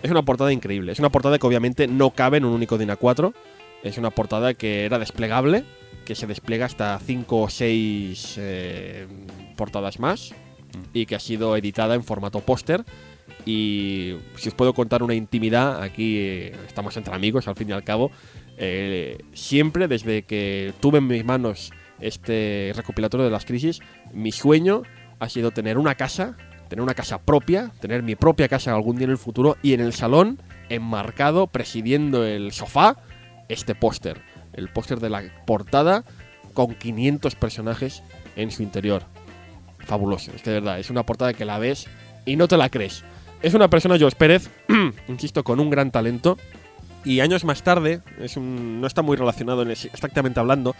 Es una portada increíble. Es una portada que obviamente no cabe en un único DIN A4. Es una portada que era desplegable, que se despliega hasta 5 o 6 portadas más y que ha sido editada en formato póster. Y si os puedo contar una intimidad, aquí eh, estamos entre amigos al fin y al cabo. Eh, siempre desde que tuve en mis manos este recopilatorio de las crisis, mi sueño ha sido tener una casa, tener una casa propia, tener mi propia casa algún día en el futuro y en el salón, enmarcado, presidiendo el sofá, este póster. El póster de la portada con 500 personajes en su interior. Fabuloso, es que de verdad, es una portada que la ves y no te la crees. Es una persona, George Pérez, insisto, con un gran talento. Y años más tarde, es un- no está muy relacionado en ese- exactamente hablando,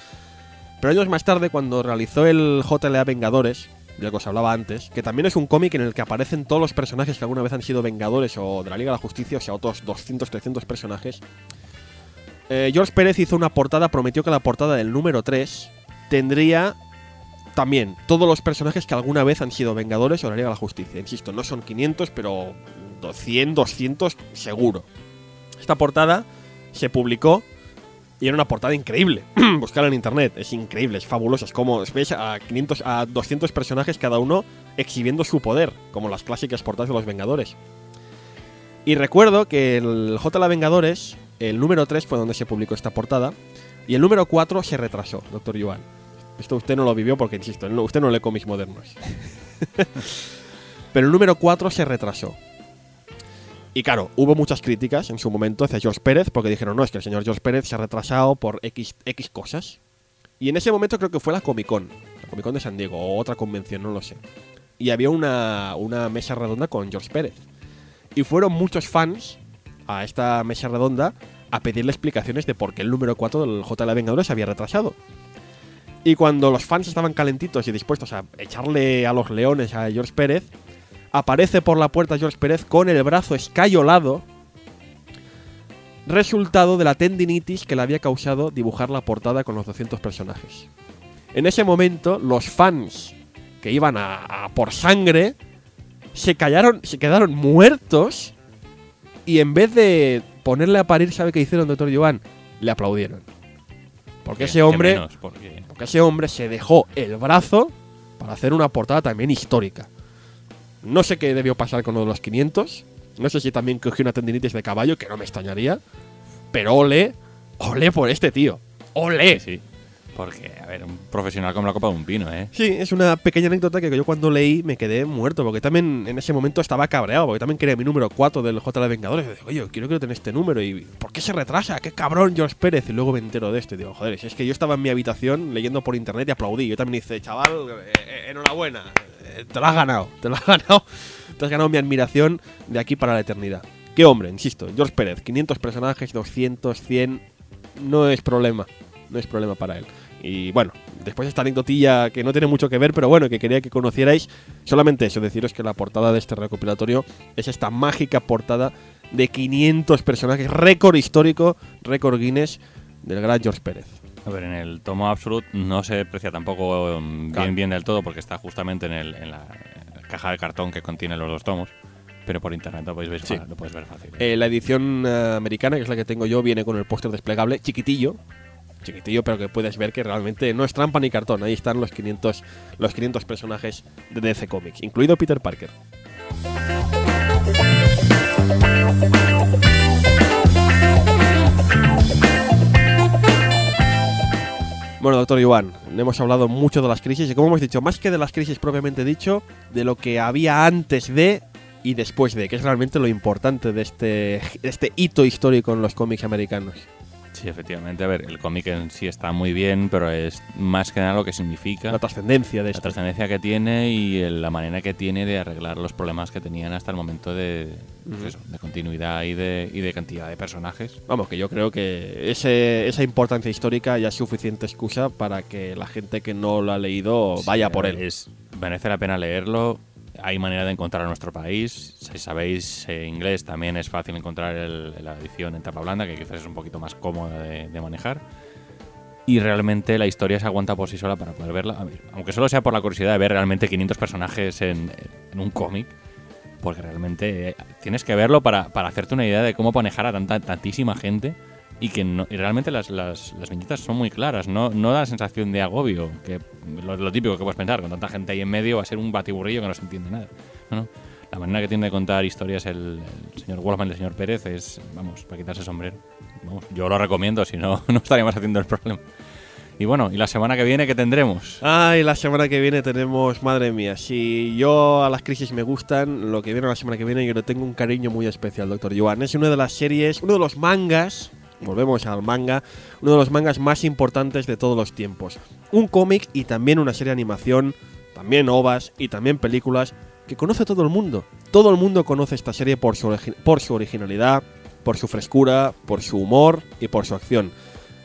pero años más tarde, cuando realizó el JLA Vengadores, del que os hablaba antes, que también es un cómic en el que aparecen todos los personajes que alguna vez han sido Vengadores o de la Liga de la Justicia, o sea, otros 200, 300 personajes. Eh, George Pérez hizo una portada, prometió que la portada del número 3 tendría también todos los personajes que alguna vez han sido Vengadores o la Liga de la Justicia. Insisto, no son 500, pero 100, 200 seguro. Esta portada se publicó y era una portada increíble. Buscarla en internet, es increíble, es fabulosa. Es como ves a 500, a 200 personajes cada uno exhibiendo su poder, como las clásicas portadas de los Vengadores. Y recuerdo que el JLA Vengadores, el número 3 fue donde se publicó esta portada, y el número 4 se retrasó, doctor Yuan. Esto usted no lo vivió porque, insisto, usted no lee cómics modernos. Pero el número 4 se retrasó. Y claro, hubo muchas críticas en su momento hacia George Pérez porque dijeron, no, es que el señor George Pérez se ha retrasado por X, X cosas. Y en ese momento creo que fue la Comic Con, la Comic Con de San Diego, o otra convención, no lo sé. Y había una, una mesa redonda con George Pérez. Y fueron muchos fans a esta mesa redonda a pedirle explicaciones de por qué el número 4 del JLA Vengadores se había retrasado. Y cuando los fans estaban calentitos y dispuestos a echarle a los leones a George Pérez, aparece por la puerta George Pérez con el brazo escayolado, resultado de la tendinitis que le había causado dibujar la portada con los 200 personajes. En ese momento, los fans que iban a, a por sangre se callaron, se quedaron muertos y en vez de ponerle a parir, ¿sabe qué hicieron, doctor Joan? Le aplaudieron. Porque ¿Qué- ese hombre menos? Porque- porque ese hombre se dejó el brazo para hacer una portada también histórica. No sé qué debió pasar con uno de los 500. No sé si también cogió una tendinitis de caballo, que no me extrañaría. Pero ole, ole por este tío. Ole. Sí, porque, a ver, un profesional como la copa de un pino, ¿eh? Sí, es una pequeña anécdota que yo cuando leí me quedé muerto, porque también en ese momento estaba cabreado, porque también quería mi número 4 del JL Vengadores. Y digo, oye, quiero que tener este número, y ¿por qué se retrasa? ¡Qué cabrón George Pérez! Y luego me entero de esto, y digo, joder, si es que yo estaba en mi habitación leyendo por internet y aplaudí. Yo también hice, chaval, eh, eh, enhorabuena, te lo has ganado, te lo has ganado. Te has ganado mi admiración de aquí para la eternidad. Qué hombre, insisto, George Pérez, 500 personajes, 200, 100, no es problema, no es problema para él. Y bueno, después esta anecdotilla que no tiene mucho que ver, pero bueno, que quería que conocierais. Solamente eso, deciros que la portada de este recopilatorio es esta mágica portada de 500 personajes, récord histórico, récord Guinness del gran George Pérez. A ver, en el tomo Absolute no se aprecia tampoco um, Claro. bien bien del todo porque está justamente en, el- en la caja de cartón que contiene los dos tomos. Pero por internet lo podéis ver, Sí. lo puedes ver fácil. Eh, la edición eh, americana, que es la que tengo yo, viene con el póster desplegable, chiquitillo. Chiquitillo, pero que puedes ver que realmente no es trampa ni cartón. Ahí están los 500, los 500 personajes de DC Comics, incluido Peter Parker. Bueno, doctor Iván, hemos hablado mucho de las crisis y como hemos dicho, más que de las crisis propiamente dicho, de lo que había antes de y después de, que es realmente lo importante de este, de este hito histórico en los cómics americanos. Sí, efectivamente. A ver, el cómic en sí está muy bien, pero es más que nada lo que significa. La trascendencia de la esto. trascendencia que tiene y el- la manera que tiene de arreglar los problemas que tenían hasta el momento de, pues eso, de continuidad y de, y de cantidad de personajes. Vamos, que yo creo que ese, esa importancia histórica ya es suficiente excusa para que la gente que no lo ha leído vaya Sí, por él. Es, merece la pena leerlo. Hay manera de encontrar en nuestro país. Si sabéis eh, inglés, también es fácil encontrar el- la edición en tapa blanda, que quizás es un poquito más cómoda de, de manejar. Y realmente la historia se aguanta por sí sola para poder verla. A ver, aunque solo sea por la curiosidad de ver realmente 500 personajes en, en un cómic, porque realmente eh, tienes que verlo para, para hacerte una idea de cómo manejar a tanta, tantísima gente y que no, y realmente las, las, las viñetas son muy claras, no, no da la sensación de agobio, que lo, lo típico que puedes pensar, con tanta gente ahí en medio va a ser un batiburrillo que no se entiende nada. No. La manera que tiene de contar historias el, el señor Wolfman y el señor Pérez es, vamos, para quitarse el sombrero. Vamos, yo lo recomiendo, si no, no estaríamos haciendo el problema. Y bueno, ¿y la semana que viene qué tendremos? Ay, la semana que viene tenemos, madre mía, si yo a las crisis me gustan, lo que viene la semana que viene yo le tengo un cariño muy especial, doctor Joan. Es una de las series, uno de los mangas, volvemos al manga, uno de los mangas más importantes de todos los tiempos. Un cómic y también una serie de animación, también ovas y también películas que conoce todo el mundo. Todo el mundo conoce esta serie por su, por su originalidad, por su frescura, por su humor y por su acción.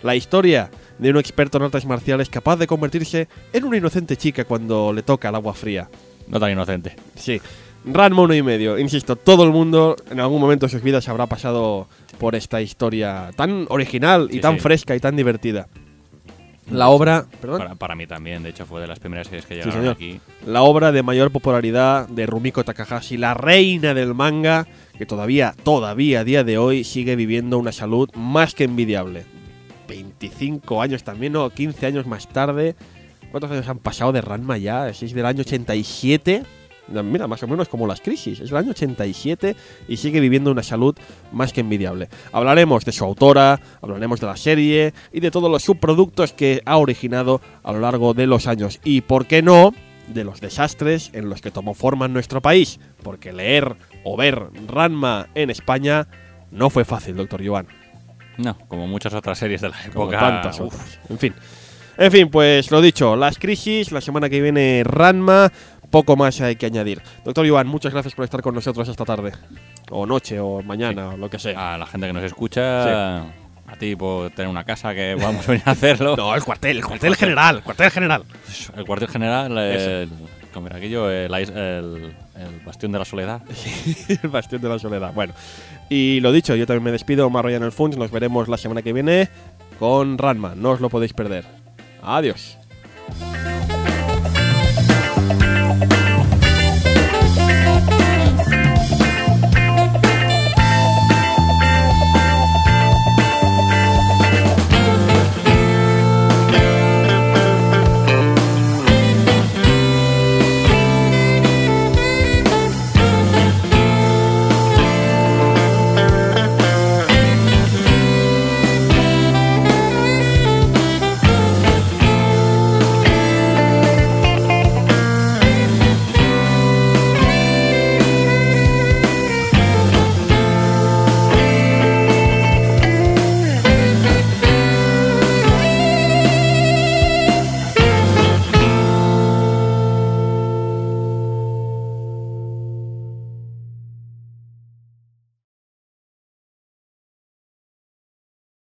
La historia de un experto en artes marciales capaz de convertirse en una inocente chica cuando le toca el agua fría. No tan inocente. Sí. Ranma uno y medio. Insisto, todo el mundo en algún momento de sus vidas habrá pasado por esta historia tan original y Sí, tan sí. fresca y tan divertida. La obra, perdón, Para, para mí también, de hecho fue de las primeras series que Sí, llegaron señor. aquí. la obra de mayor popularidad de Rumiko Takahashi, la reina del manga, que todavía, todavía a día de hoy sigue viviendo una salud más que envidiable. 25 años también, no, 15 años más tarde. ¿Cuántos años han pasado de Ranma ya? Es del año 87. No, Mira, más o menos como las crisis. Es del año 87 y sigue viviendo una salud más que envidiable. Hablaremos de su autora, hablaremos de la serie y de todos los subproductos que ha originado a lo largo de los años. Y, ¿por qué no?, de los desastres en los que tomó forma en nuestro país. Porque leer o ver Ranma en España no fue fácil, doctor Joan. No, como muchas otras series de la Como época. tantas uf, otras. En fin. En fin, pues lo dicho, las crisis, la semana que viene Ranma, poco más hay que añadir. Doctor Iván, muchas gracias por estar con nosotros esta tarde. O noche, o mañana, o lo que sea. a la gente que nos escucha, a ti por tener una casa que vamos a venir a hacerlo. No, el cuartel, el cuartel general, cuartel general. El cuartel general, el, como era aquello, el, el- el bastión de la soledad. el bastión de la soledad. Bueno, y lo dicho, yo también me despido, Omar Royan el Funch, nos veremos la semana que viene con Ranma, no os lo podéis perder. Adiós.